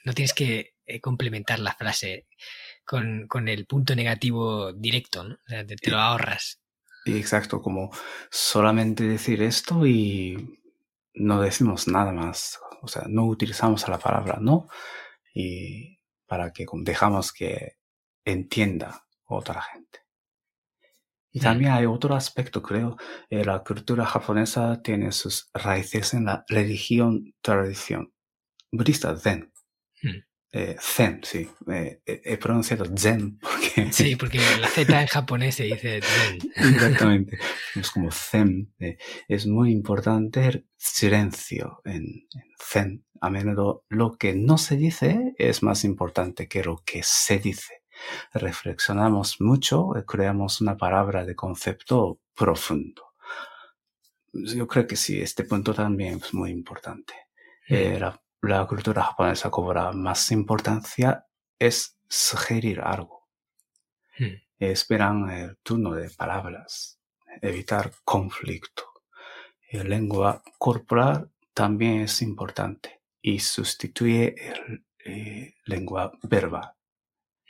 No tienes que eh, complementar la frase con, con el punto negativo directo, ¿no? O sea, te, te lo ahorras. Exacto, como solamente decir esto y no decimos nada más. O sea, no utilizamos la palabra no y para que dejamos que entienda otra gente. Y también hay otro aspecto, creo, eh, la cultura japonesa tiene sus raíces en la religión, tradición budista, Zen. Eh, zen, sí. Eh, eh, he pronunciado Zen porque... Sí, porque la Z en japonés se dice Zen. Exactamente. Es como Zen. eh, es muy importante el silencio en, en Zen. A menudo lo que no se dice es más importante que lo que se dice. Reflexionamos mucho y creamos una palabra de concepto profundo. Yo creo que sí, este punto también es muy importante. La, la cultura japonesa cobra más importancia es sugerir algo. Mm. Esperan el turno de palabras, evitar conflicto. El lengua corporal también es importante y sustituye el eh, lengua verbal.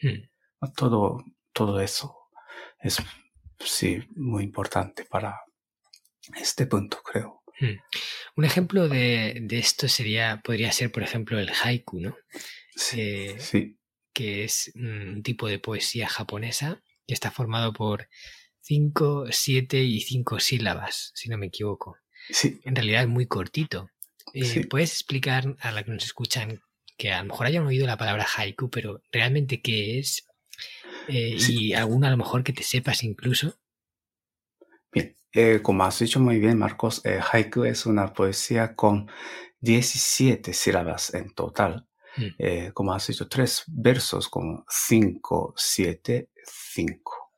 Mm. Todo, todo eso es sí muy importante para este punto, creo. Mm. Un ejemplo de, de esto sería, podría ser, por ejemplo, el haiku, ¿no? Sí, Eh, sí, que es un tipo de poesía japonesa que está formado por cinco, siete y cinco sílabas, si no me equivoco. sí. En realidad es muy cortito. Eh, Sí. ¿Puedes explicar a la que nos escuchan que a lo mejor hayan oído la palabra haiku, pero realmente qué es? Eh, Sí. Y alguna a lo mejor que te sepas incluso. Bien, eh, como has dicho muy bien, Marcos, eh, haiku es una poesía con 17 sílabas en total. Mm. Eh, como has dicho, tres versos como 5, 7, 5.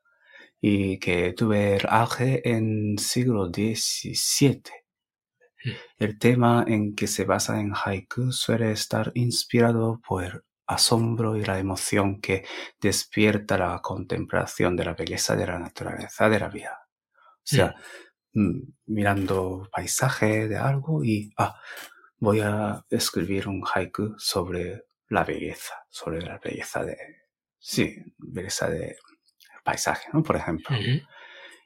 Y que tuve el auge en siglo XVII. Mm. El tema en que se basa en haiku suele estar inspirado por el asombro y la emoción que despierta la contemplación de la belleza de la naturaleza de la vida. O sea, mm, mirando paisaje de algo y, ah, voy a escribir un haiku sobre la belleza, sobre la belleza de, sí, belleza de paisaje, ¿no? Por ejemplo.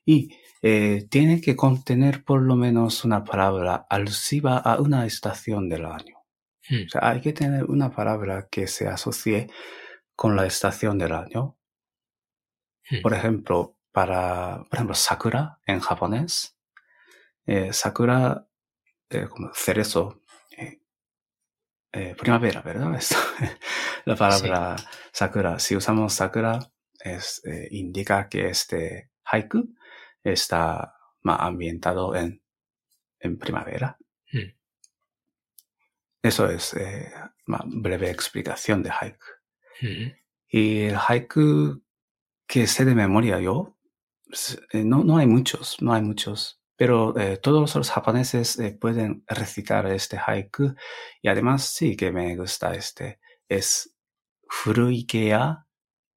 Y eh, tiene que contener por lo menos una palabra alusiva a una estación del año. Mm. O sea, hay que tener una palabra que se asocie con la estación del año. Mm. Por ejemplo, para, por ejemplo, sakura en japonés. eh, sakura, eh, como cerezo, eh, primavera, ¿verdad? Esto, la palabra sakura. Si usamos sakura, es, indica que este haiku está más ambientado en, en primavera. Mm. Eso es una breve explicación de haiku. Ujú. Y el haiku que sé de memoria yo, no, no hay muchos, no hay muchos. Pero eh, todos los japoneses eh, pueden recitar este haiku. Y además sí que me gusta este. Es Furuike ya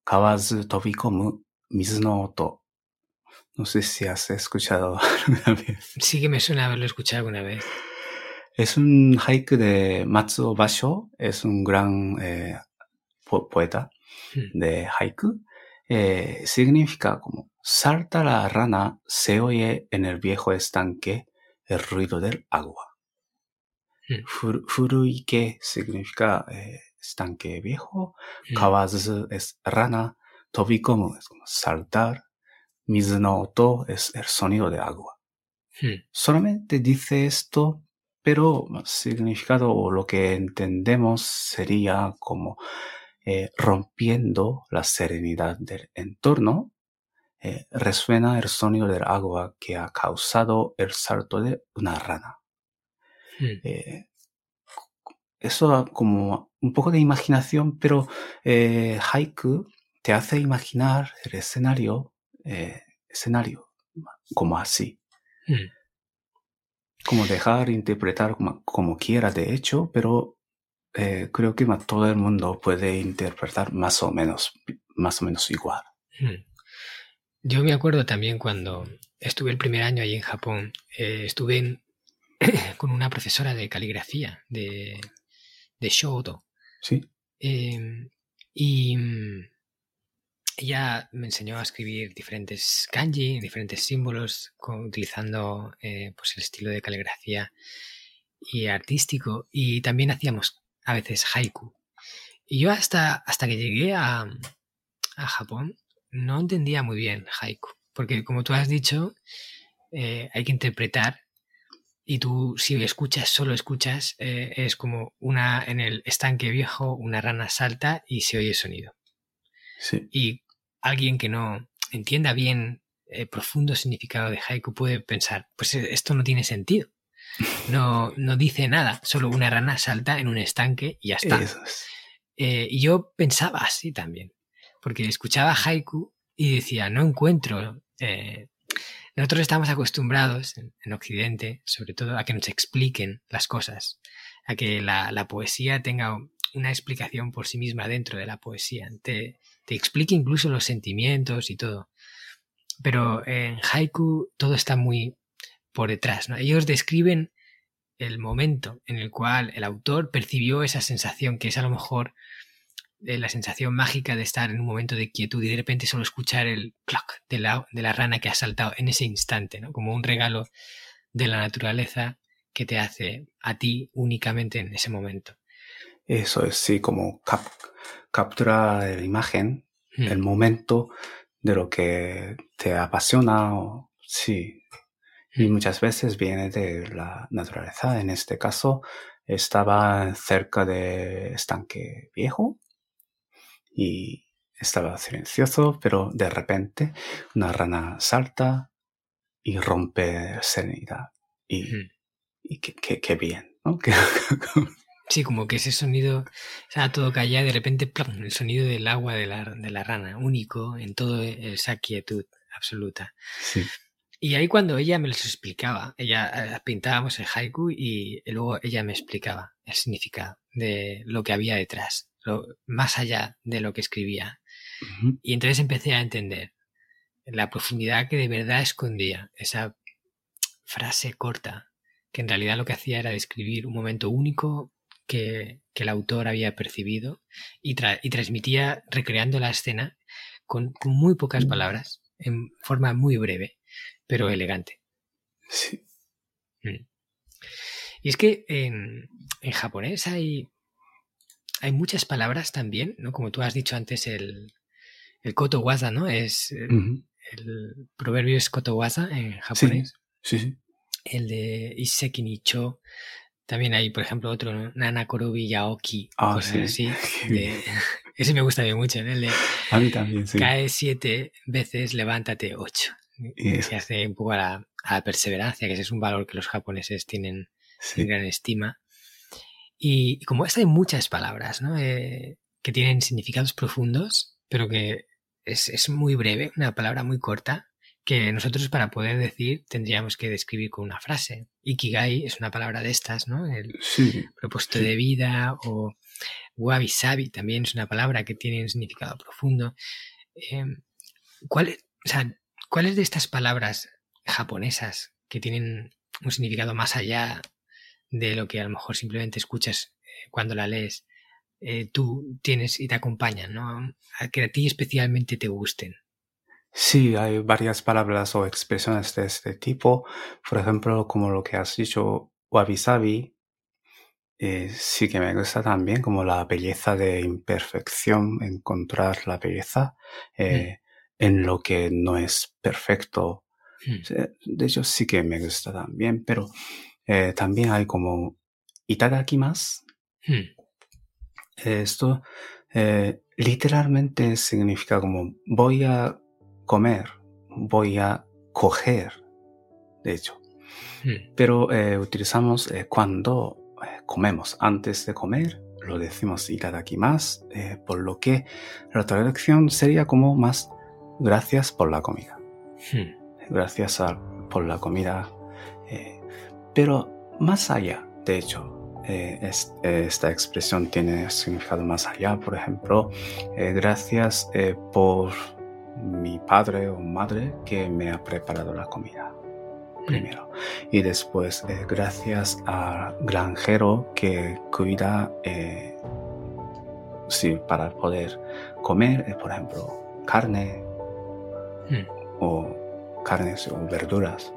kawazu tobikomu mizu no oto. No sé si has escuchado alguna vez. Sí que me suena haberlo escuchado alguna vez. Es un haiku de Matsuo Basho. Es un gran eh, po- poeta Mm. de haiku. Eh, significa como salta la rana, se oye en el viejo estanque el ruido del agua. Mm. Furu- Furuike significa eh, estanque viejo. Mm. Kawazu es rana. Tobikomu es como saltar. Mizu no oto es el sonido de agua. Mm. Solamente dice esto, pero significado o lo que entendemos sería como eh, rompiendo la serenidad del entorno, eh, resuena el sonido del agua que ha causado el salto de una rana. Mm. Eh, eso como un poco de imaginación, pero eh, haiku te hace imaginar el escenario, eh, escenario como así Mm. como dejar interpretar como, como quiera de hecho, pero creo que todo el mundo puede interpretar más o menos, más o menos igual. Mm. Yo me acuerdo también cuando estuve el primer año allí en Japón, eh, estuve en- con una profesora de caligrafía, de, de Shodo, ¿Sí? eh, y mm, ella me enseñó a escribir diferentes kanji, diferentes símbolos, con- utilizando eh, pues el estilo de caligrafía y artístico, y también hacíamos a veces haiku. Y yo hasta, hasta que llegué a, a Japón no entendía muy bien haiku, porque como tú has dicho, eh, hay que interpretar y tú si escuchas, solo escuchas, eh, es como una en el estanque viejo, una rana salta y se oye sonido. Sí. Y alguien que no entienda bien el profundo significado de haiku puede pensar, pues esto no tiene sentido. No, no dice nada, solo una rana salta en un estanque y ya está. Eh, y yo pensaba así también, porque escuchaba haiku y decía, no encuentro... Eh, nosotros estamos acostumbrados en, Occidente, sobre todo, a que nos expliquen las cosas, a que la, poesía tenga una explicación por sí misma dentro de la poesía, te, te explique incluso los sentimientos y todo. Pero en haiku todo está muy por detrás. ¿no? Ellos describen el momento en el cual el autor percibió esa sensación, que es a lo mejor eh, la sensación mágica de estar en un momento de quietud y de repente solo escuchar el clock de la, de la rana que ha saltado en ese instante, ¿no? como un regalo de la naturaleza que te hace a ti únicamente en ese momento. Eso es, sí, como captura la imagen, hmm. el momento de lo que te apasiona, o, sí, y muchas veces viene de la naturaleza. En este caso, estaba cerca de estanque viejo y estaba silencioso, pero de repente una rana salta y rompe serenidad. Y, y qué, bien, ¿no? sí, como que ese sonido, o todo callado y de repente el sonido del agua de la, de la rana, único en toda esa quietud absoluta. Sí. Y ahí cuando ella me los explicaba, ella eh, pintábamos el haiku y luego ella me explicaba el significado de lo que había detrás, más allá de lo que escribía. Y entonces empecé a entender la profundidad que de verdad escondía esa frase corta, que en realidad lo que hacía era describir un momento único que, el autor había percibido y, y transmitía recreando la escena con muy pocas mm. palabras, en forma muy breve pero elegante. Sí. Mm. Y es que en, japonés hay, hay muchas palabras también, ¿no? Como tú has dicho antes, el, el koto waza, ¿no? Es el, proverbio es koto waza en japonés. Sí, sí, El de Iseki Nicho. También hay, por ejemplo, otro, ¿no? Nana Korobi Yaoki. Ah, sí. Así, ese me gusta mucho, ¿no? El de, A mí también, sí. Cae siete veces, levántate ocho. Y se hace un poco a la, perseverancia, que ese es un valor que los japoneses tienen en gran estima. Y, como esta hay muchas palabras, ¿no? Eh, que tienen significados profundos, pero que es, muy breve, una palabra muy corta, que nosotros para poder decir tendríamos que describir con una frase. Ikigai es una palabra de estas, ¿no? El propósito de vida o wabi sabi también es una palabra que tiene un significado profundo. Eh, ¿Cuál, o sea, ¿Cuáles de estas palabras japonesas que tienen un significado más allá de lo que a lo mejor simplemente escuchas eh, cuando la lees, eh, tú tienes y te acompañan, ¿no? A que a ti especialmente te gusten. Sí, hay varias palabras o expresiones de este tipo. Por ejemplo, como lo que has dicho, wabi-sabi, eh, sí que me gusta también, como la belleza de imperfección, encontrar la belleza. Mm en lo que no es perfecto. Hmm. De hecho, sí que me gusta también, pero eh, también hay como itadakimasu. Hmm. Esto eh, literalmente significa como voy a comer, voy a coger, de hecho. Hmm. Pero eh, utilizamos cuando comemos, antes de comer, lo decimos itadakimasu, por lo que la traducción sería como más gracias por la comida. Hmm. Gracias por la comida. Eh, pero más allá, de hecho, eh, esta expresión tiene significado más allá. Por ejemplo, eh, gracias por mi padre o madre que me ha preparado la comida. Hmm. Primero. Y después, gracias al granjero que cuida sí, para poder comer, por ejemplo, carne, Hmm. o carnes o verduras.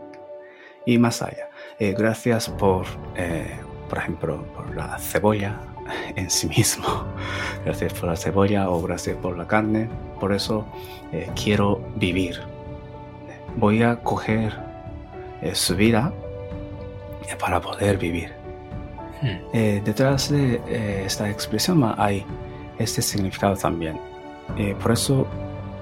Y más allá, eh, gracias por, eh, por ejemplo, por la cebolla en sí mismo. Gracias por la cebolla o gracias por la carne. Por eso eh, quiero vivir. voy a coger su vida para poder vivir. Hmm. Detrás de esta expresión hay este significado también. Por eso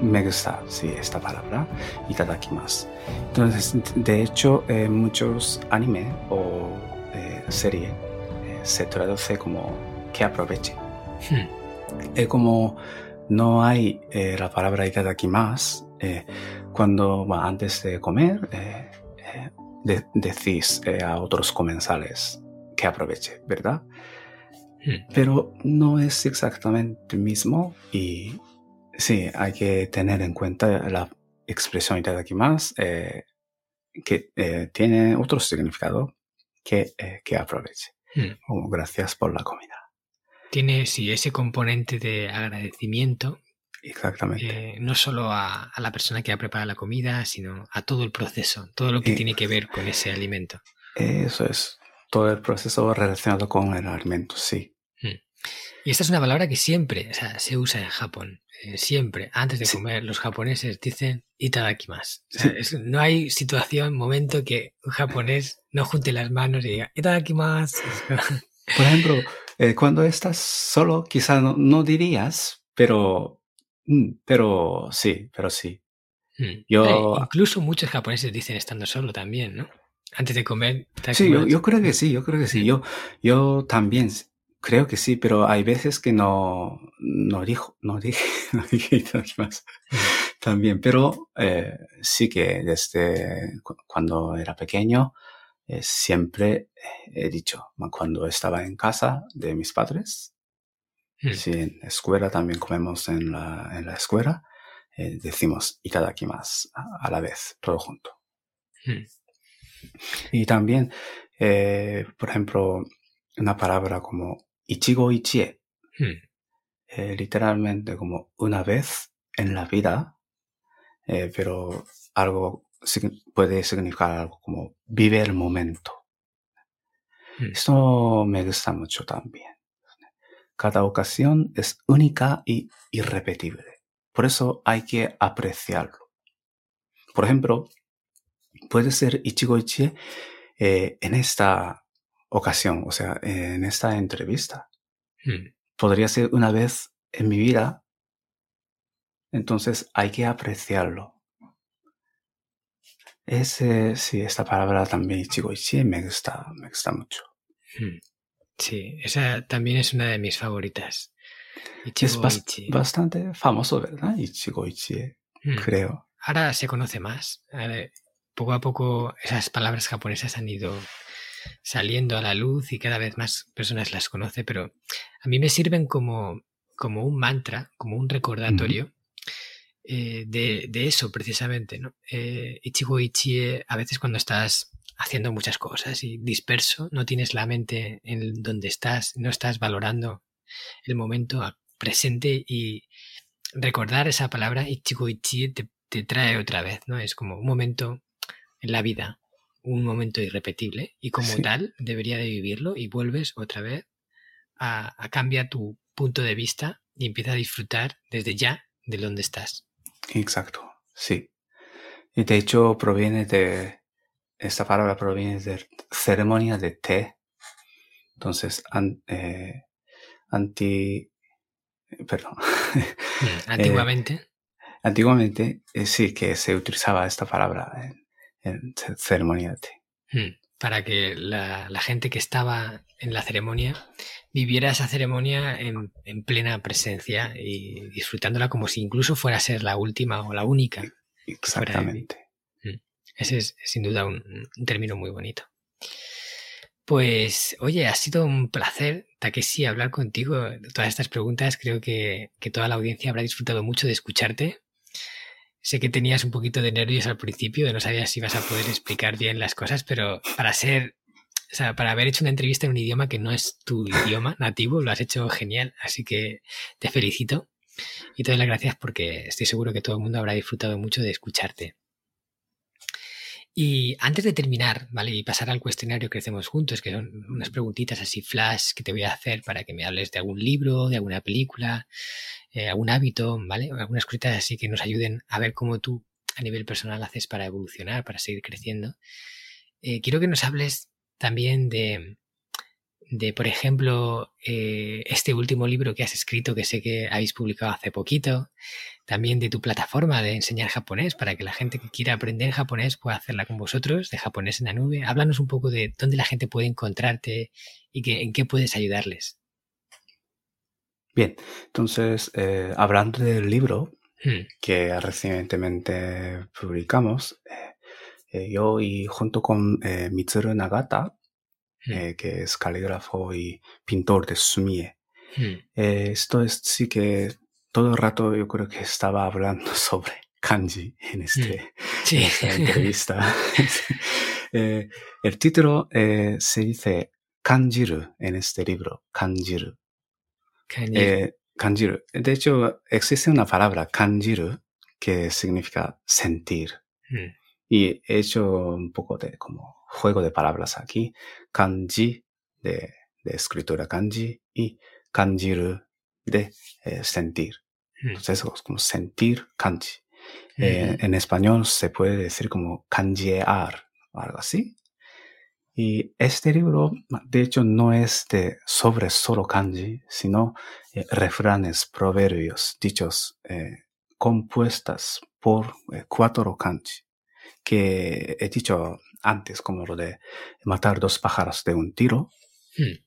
me gusta sí, esta palabra, itadakimasu. Entonces, de hecho, en muchos anime o eh, serie eh, se traduce como que aproveche. Hmm. Eh, como no hay eh, la palabra itadakimasu, eh, cuando bueno, antes de comer eh, eh, de- decís eh, a otros comensales que aproveche, ¿verdad? Hmm. Pero no es exactamente el mismo y sí, hay que tener en cuenta la expresión itadakimasu eh, que eh, tiene otro significado que, eh, que aproveche. Hmm. Como gracias por la comida. Tiene, sí, ese componente de agradecimiento, Exactamente. eh, no solo a, a la persona que ha preparado la comida, sino a todo el proceso, todo lo que tiene que ver con ese alimento. Eso es todo el proceso relacionado con el alimento, sí. Y esta es una palabra que siempre o sea, se usa en Japón. Eh, siempre, antes de Sí. comer, los japoneses dicen itadakimasu. O sea, Sí. es- no hay situación, momento que un japonés no junte las manos y diga itadakimasu. Por ejemplo, eh, cuando estás solo, quizá no, no dirías, pero, mm, pero sí, pero sí. Mm. Yo- Eh, incluso muchos japoneses dicen estando solo también, ¿no? Antes de comer. Sí, yo, yo creo que sí, yo creo que sí. Yo, yo también creo que sí, pero hay veces que no, no dijo, no dije, no dije itadakimasu. también, pero eh, sí que desde cu- cuando era pequeño eh, siempre he dicho, cuando estaba en casa de mis padres, Mm. si en escuela también comemos en la, en la escuela, eh, decimos itadakimasu a, a la vez, todo junto. Mm. Y también, eh, por ejemplo, una palabra como ichigo ichie, Mm. eh, literalmente como una vez en la vida, eh, pero algo puede significar algo como vive el momento. Mm. Esto me gusta mucho también. Cada ocasión es única y irrepetible. Por eso hay que apreciarlo. Por ejemplo, puede ser Ichigo Ichie eh, en esta ocasión, o sea, en esta entrevista. Mm. Podría ser una vez en mi vida. Entonces hay que apreciarlo. Ese, sí, esta palabra también, Ichigo Ichie, me gusta, me gusta mucho. Mm. Sí, esa también es una de mis favoritas. Es Ichigo bas- Ichi. bastante famoso, ¿verdad? Ichigo Ichie, Mm. creo. Ahora se conoce más. Poco a poco esas palabras japonesas han ido saliendo a la luz y cada vez más personas las conocen, pero a mí me sirven como, como un mantra, como un recordatorio eh, de, de eso precisamente. ¿no? Eh, Ichigo Ichie, a veces cuando estás haciendo muchas cosas y disperso, no tienes la mente en donde estás, no estás valorando el momento presente y recordar esa palabra Ichigo Ichie te, te trae otra vez, ¿no? Es como un momento en la vida, un momento irrepetible y como Sí. tal debería de vivirlo y vuelves otra vez a, a cambiar tu punto de vista y empieza a disfrutar desde ya de donde estás. Exacto, sí. Y de hecho proviene de, esta palabra proviene de ceremonia de té. Entonces, an- eh, anti, eh, perdón. Mm, Antiguamente, Antiguamente eh, sí que se utilizaba esta palabra en, ceremonia de té. mm, para que la, la gente que estaba en la ceremonia viviera esa ceremonia en, en plena presencia y disfrutándola como si incluso fuera a ser la última o la única. Exactamente. Ese es sin duda un, un término muy bonito. Pues, oye, ha sido un placer, Takeshi, hablar contigo. de Todas estas preguntas, creo que, que toda la audiencia habrá disfrutado mucho de escucharte. Sé que tenías un poquito de nervios al principio, de no sabías si ibas a poder explicar bien las cosas, pero para ser, o sea, para haber hecho una entrevista en un idioma que no es tu idioma nativo, lo has hecho genial. Así que te felicito y te doy las gracias porque estoy seguro que todo el mundo habrá disfrutado mucho de escucharte. Y antes de terminar, ¿vale? Y pasar al cuestionario que hacemos juntos, que son unas preguntitas así flash que te voy a hacer para que me hables de algún libro, de alguna película, eh, algún hábito, ¿vale? Algunas cositas así que nos ayuden a ver cómo tú a nivel personal haces para evolucionar, para seguir creciendo. Eh, quiero que nos hables también de, de por ejemplo, eh, este último libro que has escrito, que sé que habéis publicado hace poquito, también de tu plataforma de enseñar japonés, para que la gente que quiera aprender japonés pueda hacerla con vosotros, de japonés en la nube. Háblanos un poco de dónde la gente puede encontrarte y en qué puedes ayudarles. Bien, entonces, eh, hablando del libro Hmm. que recientemente publicamos, eh, eh, yo y junto con Mitsuru Nagata, Hmm. que es calígrafo y pintor de Sumie, Hmm. esto es sí que todo el rato yo creo que estaba hablando sobre kanji en, este, Sí. en esta entrevista. Eh, el título eh, se dice kanjiru en este libro, kanjiru. Kanji. Eh, kanjiru. De hecho, existe una palabra, kanjiru, que significa sentir. Hmm. Y he hecho un poco de como juego de palabras aquí. Kanji de, de escritura kanji y kanjiru de eh, sentir. Hmm. Entonces es como sentir kanji. Eh, Ujú. En español se puede decir como kanjiear algo así. Y este libro, de hecho, no es de sobre solo kanji, sino eh, refranes, proverbios, dichos eh, compuestas por eh, cuatro kanji, que he dicho antes, como lo de matar dos pájaros de un tiro, Hmm.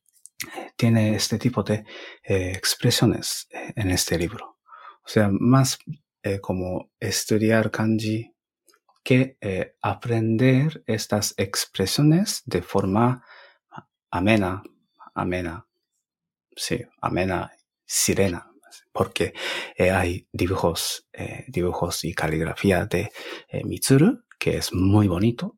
tiene este tipo de expresiones en este libro. O sea, más como estudiar kanji que eh, aprender estas expresiones de forma amena, amena, sí, amena, sirena, porque eh, hay dibujos, eh, dibujos y caligrafía de Mitsuru, que es muy bonito,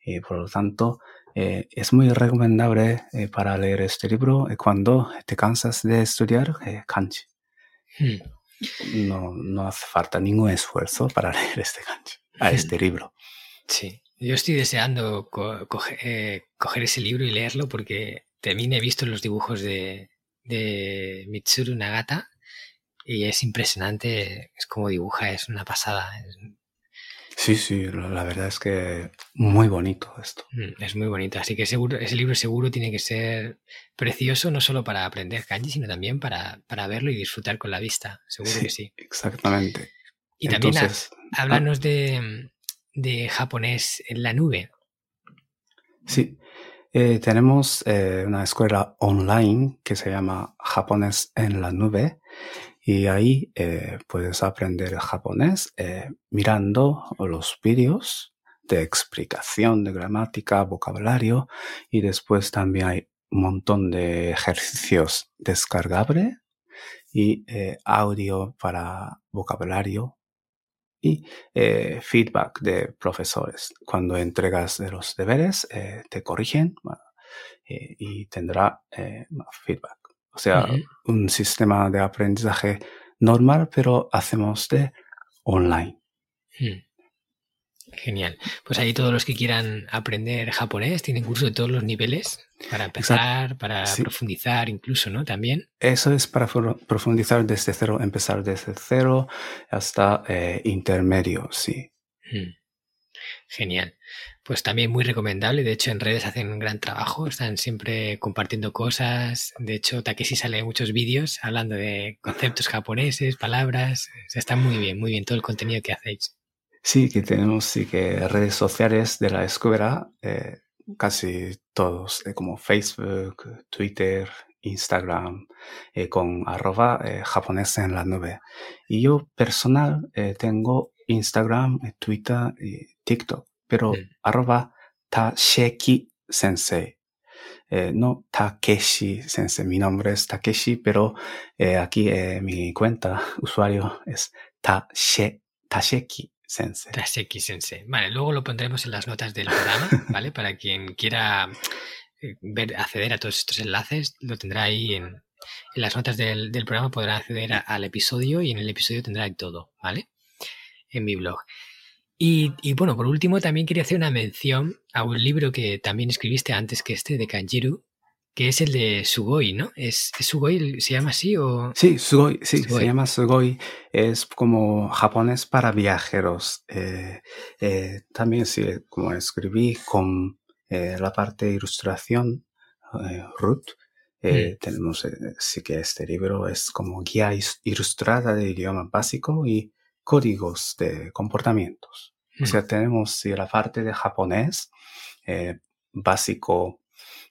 y por lo tanto es muy recomendable para leer este libro cuando te cansas de estudiar kanji. Hmm. No, no hace falta ningún esfuerzo para leer este kanji, a este libro. Sí, yo estoy deseando co- coge- eh, coger ese libro y leerlo porque también he visto los dibujos de, de Mitsuru Nagata y es impresionante, es como dibuja, es una pasada, es, Sí, sí, la la verdad es que muy bonito esto. mm, es muy bonito. Así que seguro, ese libro seguro tiene que ser precioso no solo para aprender kanji, sino también para, para verlo y disfrutar con la vista, seguro que sí. Exactamente. Y también ha- Entonces, háblanos de, de japonés en la nube. sí, eh, tenemos eh, una escuela online que se llama Japonés en la Nube y ahí eh, puedes aprender japonés mirando los vídeos de explicación de gramática, vocabulario y después también hay un montón de ejercicios descargables y eh, audio para vocabulario y eh, feedback de profesores. Cuando entregas los deberes, eh, te corrigen eh, y tendrá feedback. O sea, un sistema de aprendizaje normal, pero hacemos de online. Hmm. Genial. Pues ahí todos los que quieran aprender japonés tienen curso de todos los niveles para empezar, para Sí. profundizar incluso, ¿no? También. Eso es para profundizar desde cero, empezar desde cero hasta eh, intermedio, sí. Hmm. Genial. Pues también muy recomendable. De hecho, en redes hacen un gran trabajo. Están siempre compartiendo cosas. De hecho, Takeshi sale en muchos vídeos hablando de conceptos japoneses, palabras. O sea, está muy bien, muy bien todo el contenido que hacéis. Sí, que tenemos sí que redes sociales de la escuela, eh, casi todos, eh, como Facebook, Twitter, Instagram, eh, con arroba eh, japonés en la nube. Y yo personal eh, tengo Instagram, Twitter y TikTok, pero Mm. arroba Tasheki Sensei. Eh, no Takeshi Sensei, mi nombre es Takeshi, pero eh, aquí eh, mi cuenta usuario es Tashe, Tasheki Sensei. Vale, luego lo pondremos en las notas del programa, ¿vale? Para quien quiera eh, ver, acceder a todos estos enlaces, lo tendrá ahí en, en las notas del, del programa, podrá acceder a- al episodio y en el episodio tendrá todo, ¿vale? En mi blog. Y, y, bueno, por último, también quería hacer una mención a un libro que también escribiste antes que este, de Kanjiru, que es el de Sugoi, ¿no? ¿Es, Sugoi? ¿Se llama así o...? Sí, Sugoi, sí, se llama Sugoi. Es como japonés para viajeros. Eh, eh, también sí, como escribí con eh, la parte de ilustración, Ruth, mm. tenemos, sí que este libro es como guía ilustrada de idioma básico y códigos de comportamientos. O sea, mm. tenemos sí, la parte de japonés básico,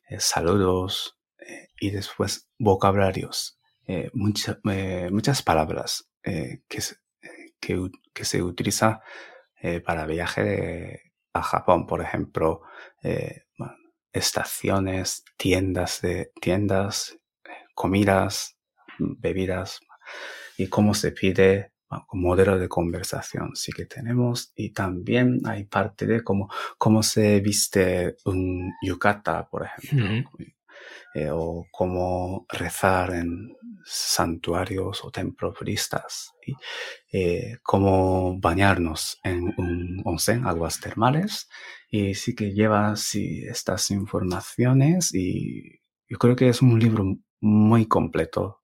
eh, saludos eh, y después vocabularios, eh, muchas palabras que, que, que, se utiliza para viaje a Japón, por ejemplo, estaciones, tiendas de tiendas, comidas, bebidas y cómo se pide modelo de conversación sí que tenemos. Y también hay parte de cómo, cómo se viste un yukata, por ejemplo, eh, o cómo rezar en santuarios o templos budistas, y eh, cómo bañarnos en un onsen, aguas termales, y sí que lleva sí, estas informaciones. Y yo creo que es un libro muy completo.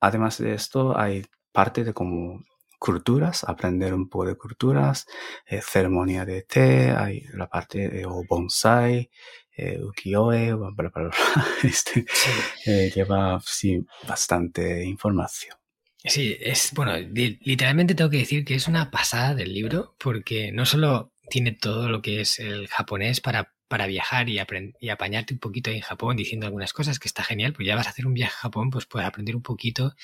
Además de esto, hay parte de como culturas, aprender un poco de culturas, eh, ceremonia de té, hay la parte de bonsai, eh, ukiyo-e, bla, bla, bla, este, eh, lleva sí, bastante información. Sí, es bueno, literalmente tengo que decir que es una pasada del libro porque no solo tiene todo lo que es el japonés para, para viajar y, y apañarte un poquito en Japón diciendo algunas cosas que está genial, pues ya vas a hacer un viaje a Japón, pues puedes aprender un poquito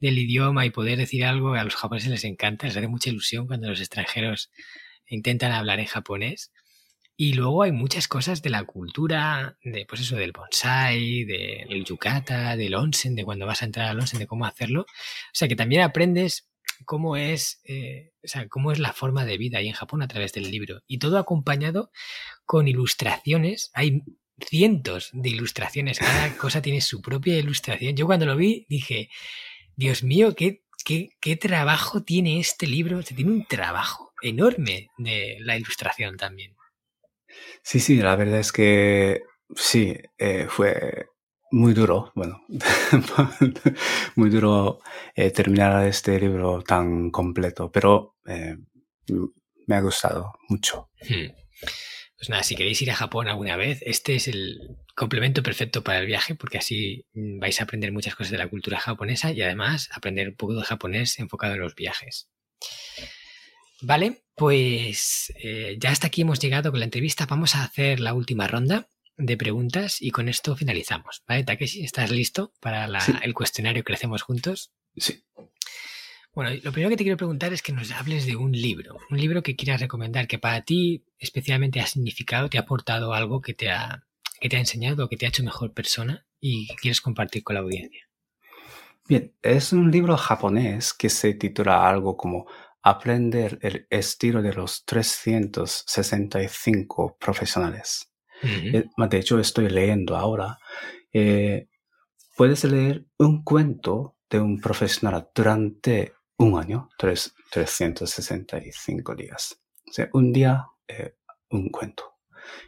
del idioma y poder decir algo, a los japoneses les encanta, les hace mucha ilusión cuando los extranjeros intentan hablar en japonés. Y luego hay muchas cosas de la cultura, de pues eso, del bonsai, del yukata, del onsen, de cuando vas a entrar al onsen, de cómo hacerlo. O sea que también aprendes cómo es, eh, o sea, cómo es la forma de vida ahí en Japón a través del libro. Y todo acompañado con ilustraciones. Hay cientos de ilustraciones, cada cosa tiene su propia ilustración. Yo cuando lo vi dije, Dios mío, qué, qué, trabajo tiene este libro. Tiene un trabajo enorme de la ilustración también. Sí, sí, la verdad es que sí, eh, fue muy duro, bueno, muy duro eh, terminar este libro tan completo, pero eh, me ha gustado mucho. Hmm. Pues nada, si queréis ir a Japón alguna vez, este es el complemento perfecto para el viaje porque así mm, vais a aprender muchas cosas de la cultura japonesa y además aprender un poco de japonés enfocado en los viajes. Vale, pues eh, ya hasta aquí hemos llegado con la entrevista. Vamos a hacer la última ronda de preguntas y con esto finalizamos. ¿Vale, Takeshi? ¿Estás listo para el cuestionario que hacemos juntos? Sí. Bueno, lo primero que te quiero preguntar es que nos hables de un libro, un libro que quieras recomendar, que para ti especialmente ha significado, te ha aportado algo que te ha, que te ha enseñado, que te ha hecho mejor persona y que quieres compartir con la audiencia. Bien, es un libro japonés que se titula algo como Aprender el estilo de los 365 profesionales. Eh, de hecho, estoy leyendo ahora. Eh, puedes leer un cuento de un profesional durante un año, tres, 365 días. O sea, un día, eh, un cuento.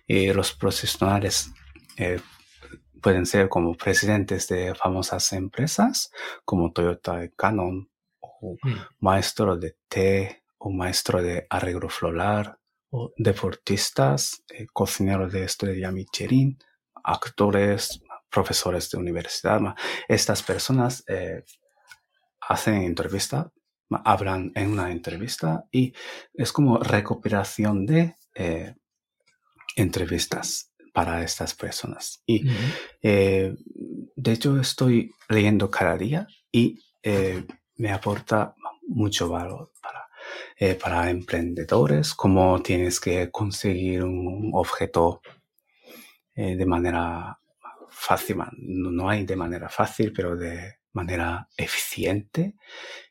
Y los profesionales eh, pueden ser como presidentes de famosas empresas como Toyota y Canon, o mm. maestro de té, o maestro de arreglo floral, o deportistas, eh, cocineros de estrella Michelin, actores, profesores de universidad. Estas personas hacen entrevista hablan en una entrevista y es como recuperación de eh, entrevistas para estas personas. Y eh, de hecho estoy leyendo cada día y eh, me aporta mucho valor para, para emprendedores, cómo tienes que conseguir un objeto de manera fácil, no hay de manera fácil, pero de manera eficiente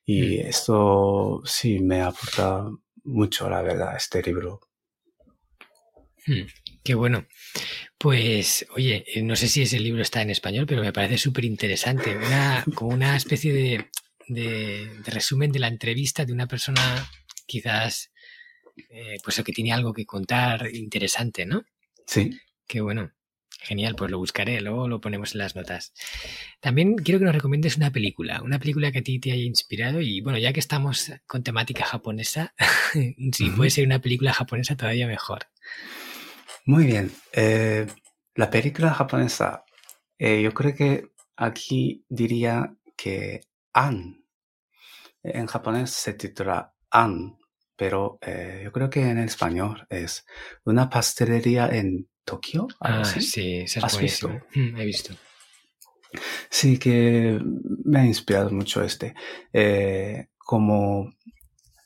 y mm. esto sí me aporta mucho, la verdad, este libro. Qué bueno. Pues, oye, eh, no sé si ese libro está en español, pero me parece súper interesante. Una, como una especie de, de, resumen de la entrevista de una persona quizás, eh, pues que tiene algo que contar interesante, ¿no? Sí. Qué bueno. Genial, pues lo buscaré, luego lo ponemos en las notas. También quiero que nos recomiendes una película, una película que a ti te haya inspirado y bueno, ya que estamos con temática japonesa, si puede ser una película japonesa todavía mejor. Muy bien. Eh, la película japonesa, eh, yo creo que aquí diría que An. En japonés se titula An, pero eh, yo creo que en español es una pastelería en Tokio. Ah, sí, es ¿Has visto? Mm, he visto. Sí, que me ha inspirado mucho este. Eh, como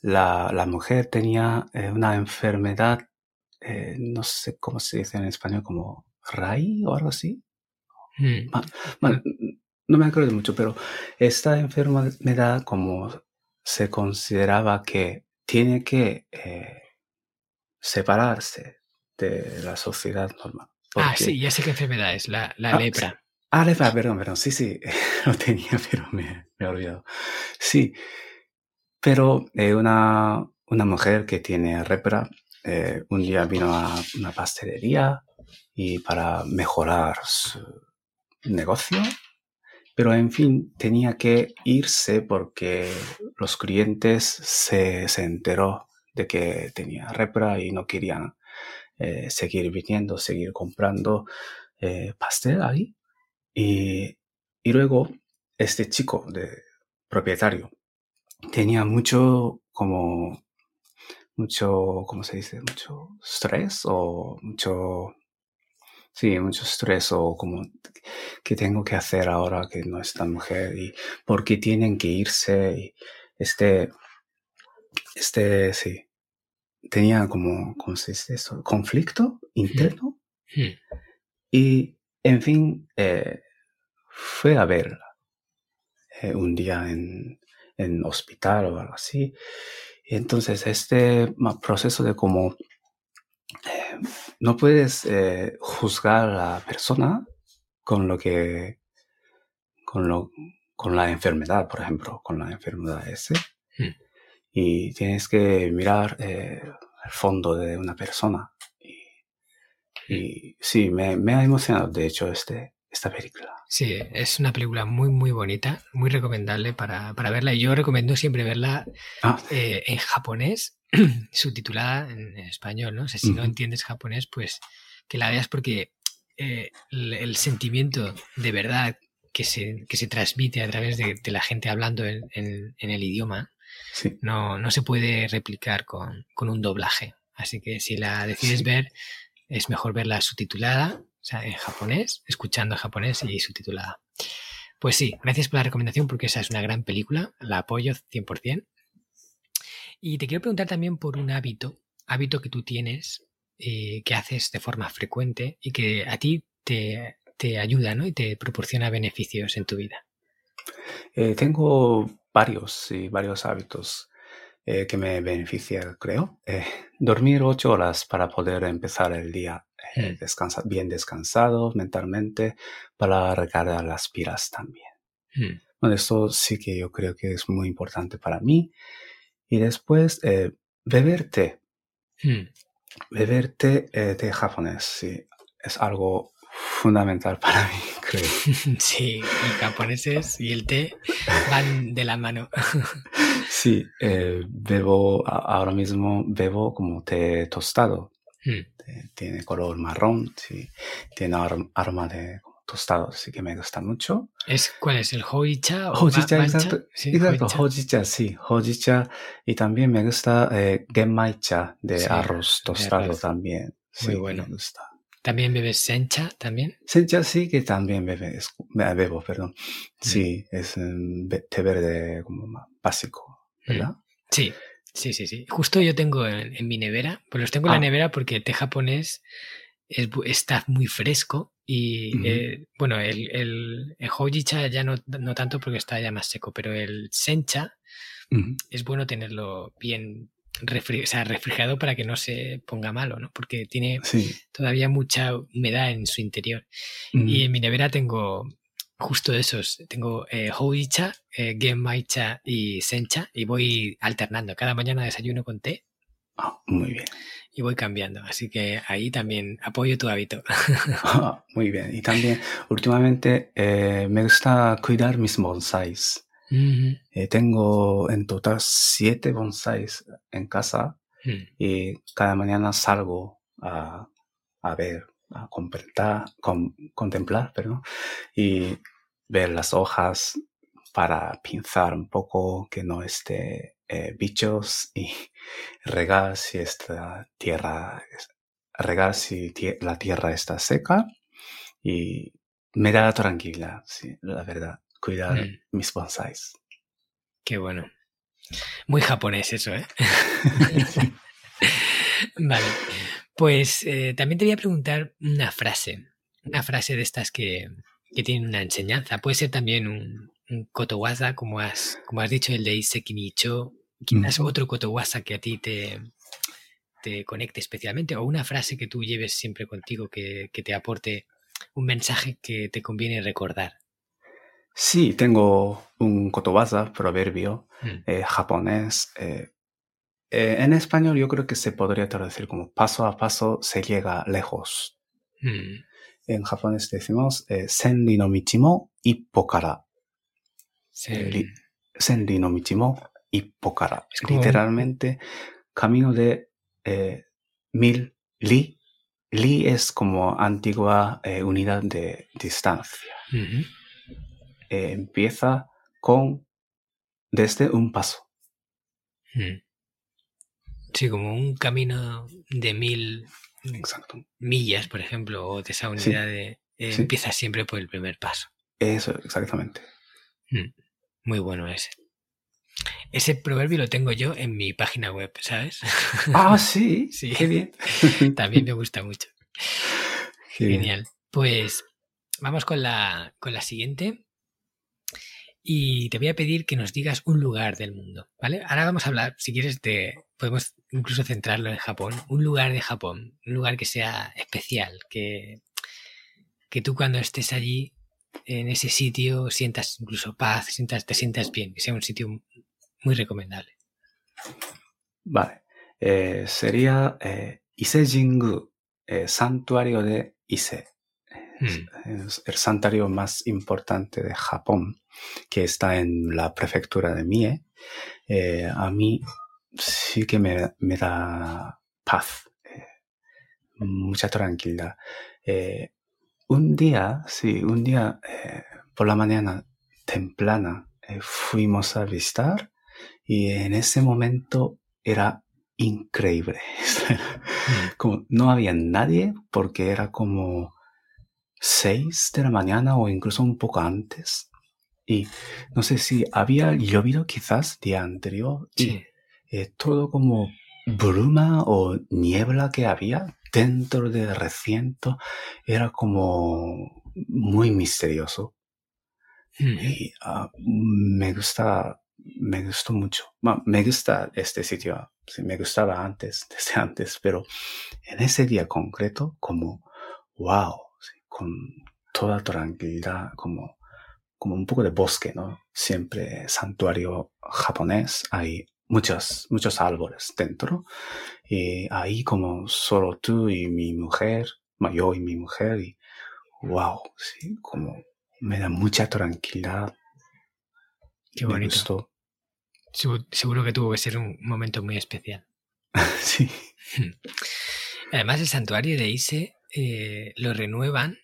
la, la, mujer tenía una enfermedad, eh, no sé cómo se dice en español, como RAI o algo así. Mm. no me acuerdo mucho, pero esta enfermedad como se consideraba que tiene que separarse de la sociedad normal. ah, sí, ya sé qué enfermedad es, la, la ah, lepra. Ah, lepra, perdón, perdón, sí, sí, lo tenía, pero me, me he olvidado. Sí, pero eh, una, una mujer que tiene lepra, eh, un día vino a una pastelería y para mejorar su negocio, pero en fin, tenía que irse porque los clientes se, se enteró de que tenía repra y no querían eh, seguir viniendo, seguir comprando eh, pastel ahí. Y, y, luego este chico de propietario tenía mucho como mucho, ¿cómo se dice? Mucho estrés o mucho, sí, mucho estrés o como que tengo que hacer ahora que no está mujer y por qué tienen que irse y este, este, sí, tenía como, ¿cómo se dice eso? Conflicto interno. Hmm. Y, en fin, eh, fue a verla eh, un día en, en hospital o algo así. Y entonces este proceso de como eh, no puedes juzgar a la persona con lo que, con lo, con la enfermedad, por ejemplo, con la enfermedad ese. Hmm y tienes que mirar eh, el fondo de una persona. Y, sí, me, me, ha emocionado, de hecho, este, esta película. Sí, es una película muy, muy bonita, muy recomendable para, para verla. Y yo recomiendo siempre verla ah. eh, en japonés, subtitulada en, español, ¿no? O sea, si no entiendes japonés, pues que la veas porque eh, el, sentimiento de verdad que se, que se transmite a través de, de la gente hablando en, en, en el idioma no, no se puede replicar con, un doblaje. Así que si la decides ver, es mejor verla subtitulada, o sea, en japonés, escuchando japonés y subtitulada. Pues sí, gracias por la recomendación porque esa es una gran película, la apoyo 100%. Y te quiero preguntar también por un hábito, hábito que tú tienes, eh, que haces de forma frecuente y que a ti te, ayuda ¿no? y te proporciona beneficios en tu vida. Eh, tengo varios y varios hábitos eh, que me benefician, creo. Eh, dormir ocho horas para poder empezar el día eh, hmm. bien descansado mentalmente para recargar las pilas también. Hmm. Bueno, esto sí que yo creo que es muy importante para mí. Y después, beber té. Hmm. Beber té de japonés, sí, es algo fundamental para mí, creo. Sí, los japoneses y el té van de la mano. Sí, eh, bebo, ahora mismo bebo como té tostado. Hmm. Tiene color marrón, sí. tiene aroma de tostado, así que me gusta mucho. ¿Es, ¿Cuál es? ¿El hojicha? O hojicha, exacto. Sí, exacto, hojicha. sí, hojicha. Y también me gusta eh, genmaicha de arroz tostado también. Muy bueno. Me gusta. ¿También bebes sencha también? Sencha sí que también bebes, bebo, perdón. Sí, es un té verde como básico, ¿verdad? Sí, sí, sí, sí. Justo yo tengo en, mi nevera, pues los tengo en la ah. nevera porque el té japonés está muy fresco y eh, bueno, el, el, hojicha ya no, no, tanto porque está ya más seco, pero el sencha es bueno tenerlo bien refrigerado para que no se ponga malo, ¿no? Porque tiene todavía mucha humedad en su interior. Y en mi nevera tengo justo esos. Tengo eh, eh, Genmaicha y Sencha y voy alternando. Cada mañana desayuno con té Ah, muy bien. Y voy cambiando, así que ahí también apoyo tu hábito. Ah, muy bien. Y también últimamente eh, me gusta cuidar mis bonsáis. Ujú. Eh, tengo en total siete bonsáis en casa Mm. y cada mañana salgo a, a ver, a contemplar, con- contemplar perdón, y ver las hojas para pinzar un poco que no esté eh, bichos y regar si esta tierra, regar si tie- la tierra está seca y me da tranquila, sí, la verdad, cuidar Mm. mis bonsáis. Qué bueno. Muy japonés eso, ¿eh? vale. Pues eh, también te voy a preguntar una frase. Una frase de estas que, que tienen una enseñanza. Puede ser también un, un kotowaza, como has, como has dicho, el de Iseki Nicho. Quizás otro kotowaza que a ti te, te conecte especialmente. O una frase que tú lleves siempre contigo que, que te aporte un mensaje que te conviene recordar. Sí, tengo un kotowaza, proverbio, Mm. eh, japonés. eh, eh, en español yo creo que se podría traducir como paso a paso se llega lejos. Mm. En japonés decimos eh, senri no michi mo ippo kara. Sí. Li- senri no michi mo ippo kara. Como Literalmente, camino de eh, mil li. Li es como antigua eh, unidad de distancia. Ujú. Eh, empieza con desde un paso. Mm. Sí, como un camino de mil Exacto. millas, por ejemplo, o de esa Sí. unidad de... eh, Sí. Empieza siempre por el primer paso. Eso, exactamente. Muy bueno ese. Ese proverbio lo tengo yo en mi página web, ¿sabes? Ah, sí, Sí. qué bien. También me gusta mucho. Qué bien. Genial. Pues vamos con la, con la siguiente. Y te voy a pedir que nos digas un lugar del mundo, ¿vale? Ahora vamos a hablar, si quieres, de, podemos incluso centrarlo en Japón, un lugar de Japón, un lugar que sea especial, que, que tú cuando estés allí, en ese sitio, sientas incluso paz, sientas, te sientas bien, que sea un sitio muy recomendable. Vale. Eh, sería eh, Ise Jingu, eh, santuario de Ise. Es, es el santuario más importante de Japón, que está en la prefectura de Mie. Eh, a mí sí que me, me da paz, eh, mucha tranquilidad. Eh, un día, sí, un día por la mañana temprana fuimos a visitar y en ese momento era increíble. como no había nadie porque era como seis de la mañana o incluso un poco antes. Y no sé si había llovido quizás día anterior y Sí. eh, todo como bruma o niebla que había dentro del recinto era como muy misterioso. Mm. Y ah, me gusta, me gustó mucho. Bueno, me gusta este sitio, sí, me gustaba antes, desde antes, pero en ese día concreto, como, wow, con toda tranquilidad, como, como un poco de bosque, ¿no? Siempre santuario japonés, hay muchos, muchos árboles dentro, y ahí como solo tú y mi mujer, yo y mi mujer, y wow, sí, como me da mucha tranquilidad. Qué bonito. Seguro, seguro que tuvo que ser un momento muy especial. sí. Además, el santuario de Ise eh, lo renuevan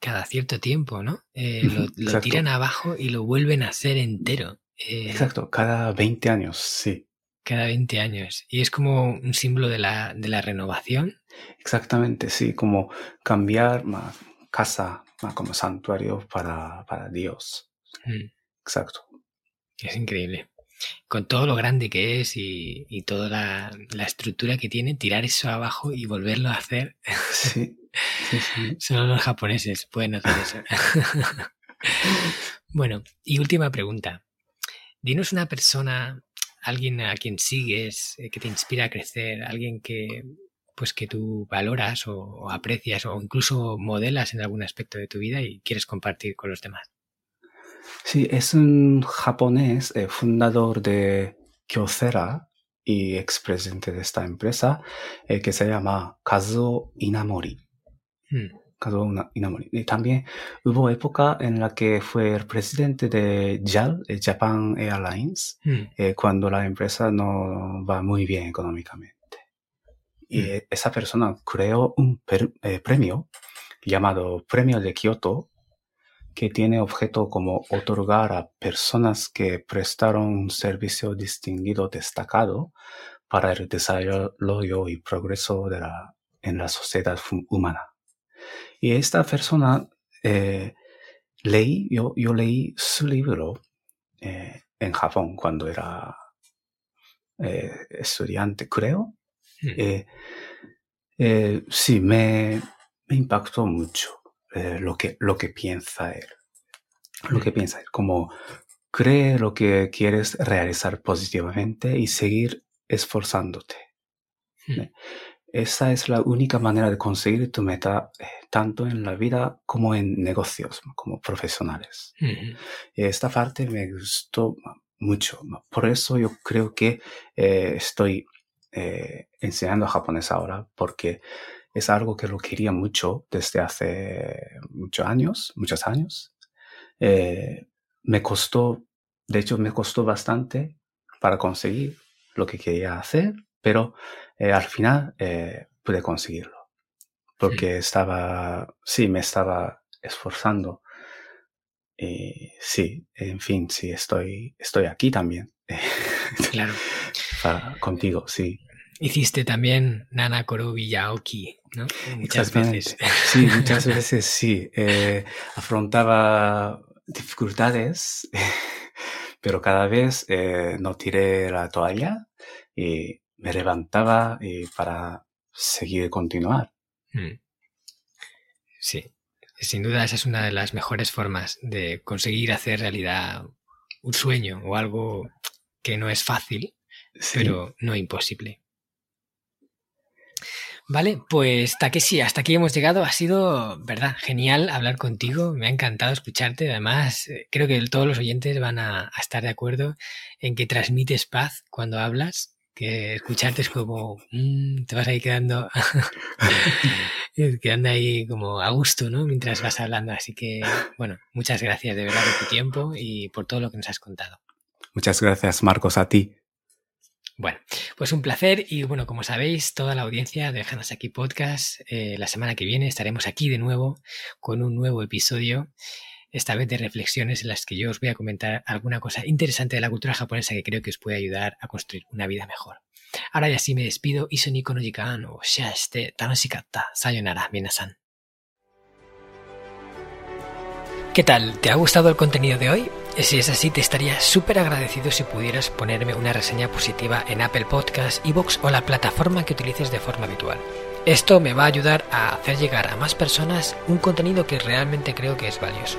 cada cierto tiempo, ¿no? Eh, lo, tiran abajo y lo vuelven a hacer entero. eh, Exacto, cada 20 años, sí. Cada 20 años. Y es como un símbolo de la, de la renovación. Exactamente, sí, como cambiar ma, casa ma, como santuario para, para Dios. Mm, Exacto. Es increíble. Con todo lo grande que es y, y toda la, la estructura que tiene, tirar eso abajo y volverlo a hacer. Sí, sí, sí. Solo los japoneses pueden hacer eso. bueno, y última pregunta. Dinos una persona, alguien a quien sigues, eh, que te inspira a crecer, alguien que pues que tú valoras o, o aprecias o incluso modelas en algún aspecto de tu vida y quieres compartir con los demás. Sí, es un japonés eh, fundador de Kyocera y expresidente de esta empresa, eh, que se llama Kazuo Inamori. Kazuo Una- Inamori. Y también hubo época en la que fue el presidente de JAL, eh, Japan Airlines, mm, eh, cuando la empresa no va muy bien económicamente. Y Mm. eh, esa persona creó un per- eh, premio llamado Premio de Kioto, que tiene objeto como otorgar a personas que prestaron un servicio distinguido destacado para el desarrollo y progreso de la, en la sociedad humana. Y esta persona, eh, leí, yo, yo leí su libro eh, en Japón cuando era eh, estudiante, creo. mm. Eh, eh, sí, me, me impactó mucho eh, lo, que, lo que piensa él. Lo que Mm. piensa él, como cree lo que quieres realizar positivamente y seguir esforzándote. Mm. Esa es la única manera de conseguir tu meta, eh, tanto en la vida como en negocios, como profesionales. Esta parte me gustó mucho. Por eso yo creo que eh, estoy eh, enseñando japonés ahora, porque es algo que lo quería mucho desde hace muchos años, muchos años. Me costó, de hecho me costó bastante para conseguir lo que quería hacer, pero eh, al final eh, pude conseguirlo. Porque estaba, sí, me estaba esforzando. Y sí, en fin, sí, estoy, estoy aquí también. Claro. Para- contigo, sí. Hiciste también Nana Korobi Yaoki, ¿no? Muchas veces. Sí, muchas veces sí. Eh, afrontaba dificultades, pero cada vez eh, no tiré la toalla y me levantaba y para seguir y continuar. Mm. Sí, sin duda esa es una de las mejores formas de conseguir hacer realidad un sueño o algo que no es fácil, Sí. pero no imposible. Vale, pues Takeshi, hasta aquí hemos llegado. Ha sido, verdad, genial hablar contigo. Me ha encantado escucharte. Además, eh, creo que todos los oyentes van a, a estar de acuerdo en que transmites paz cuando hablas, que escucharte es como, mm, te vas ahí quedando, quedando ahí como a gusto, ¿no? Mientras vas hablando. Así que, bueno, muchas gracias de verdad por tu tiempo y por todo lo que nos has contado. Muchas gracias, Marcos, a ti. Bueno, pues un placer y bueno, como sabéis, toda la audiencia de Hanasaki Podcast, eh, la semana que viene estaremos aquí de nuevo con un nuevo episodio, esta vez de reflexiones en las que yo os voy a comentar alguna cosa interesante de la cultura japonesa que creo que os puede ayudar a construir una vida mejor. Ahora ya sí me despido, Isoniko no jikan o shiaste tanoshikatta. Sayonara, minasan. ¿Qué tal? ¿Te ha gustado el contenido de hoy? Si es así, te estaría súper agradecido si pudieras ponerme una reseña positiva en Apple Podcasts, Evox o la plataforma que utilices de forma habitual. Esto me va a ayudar a hacer llegar a más personas un contenido que realmente creo que es valioso.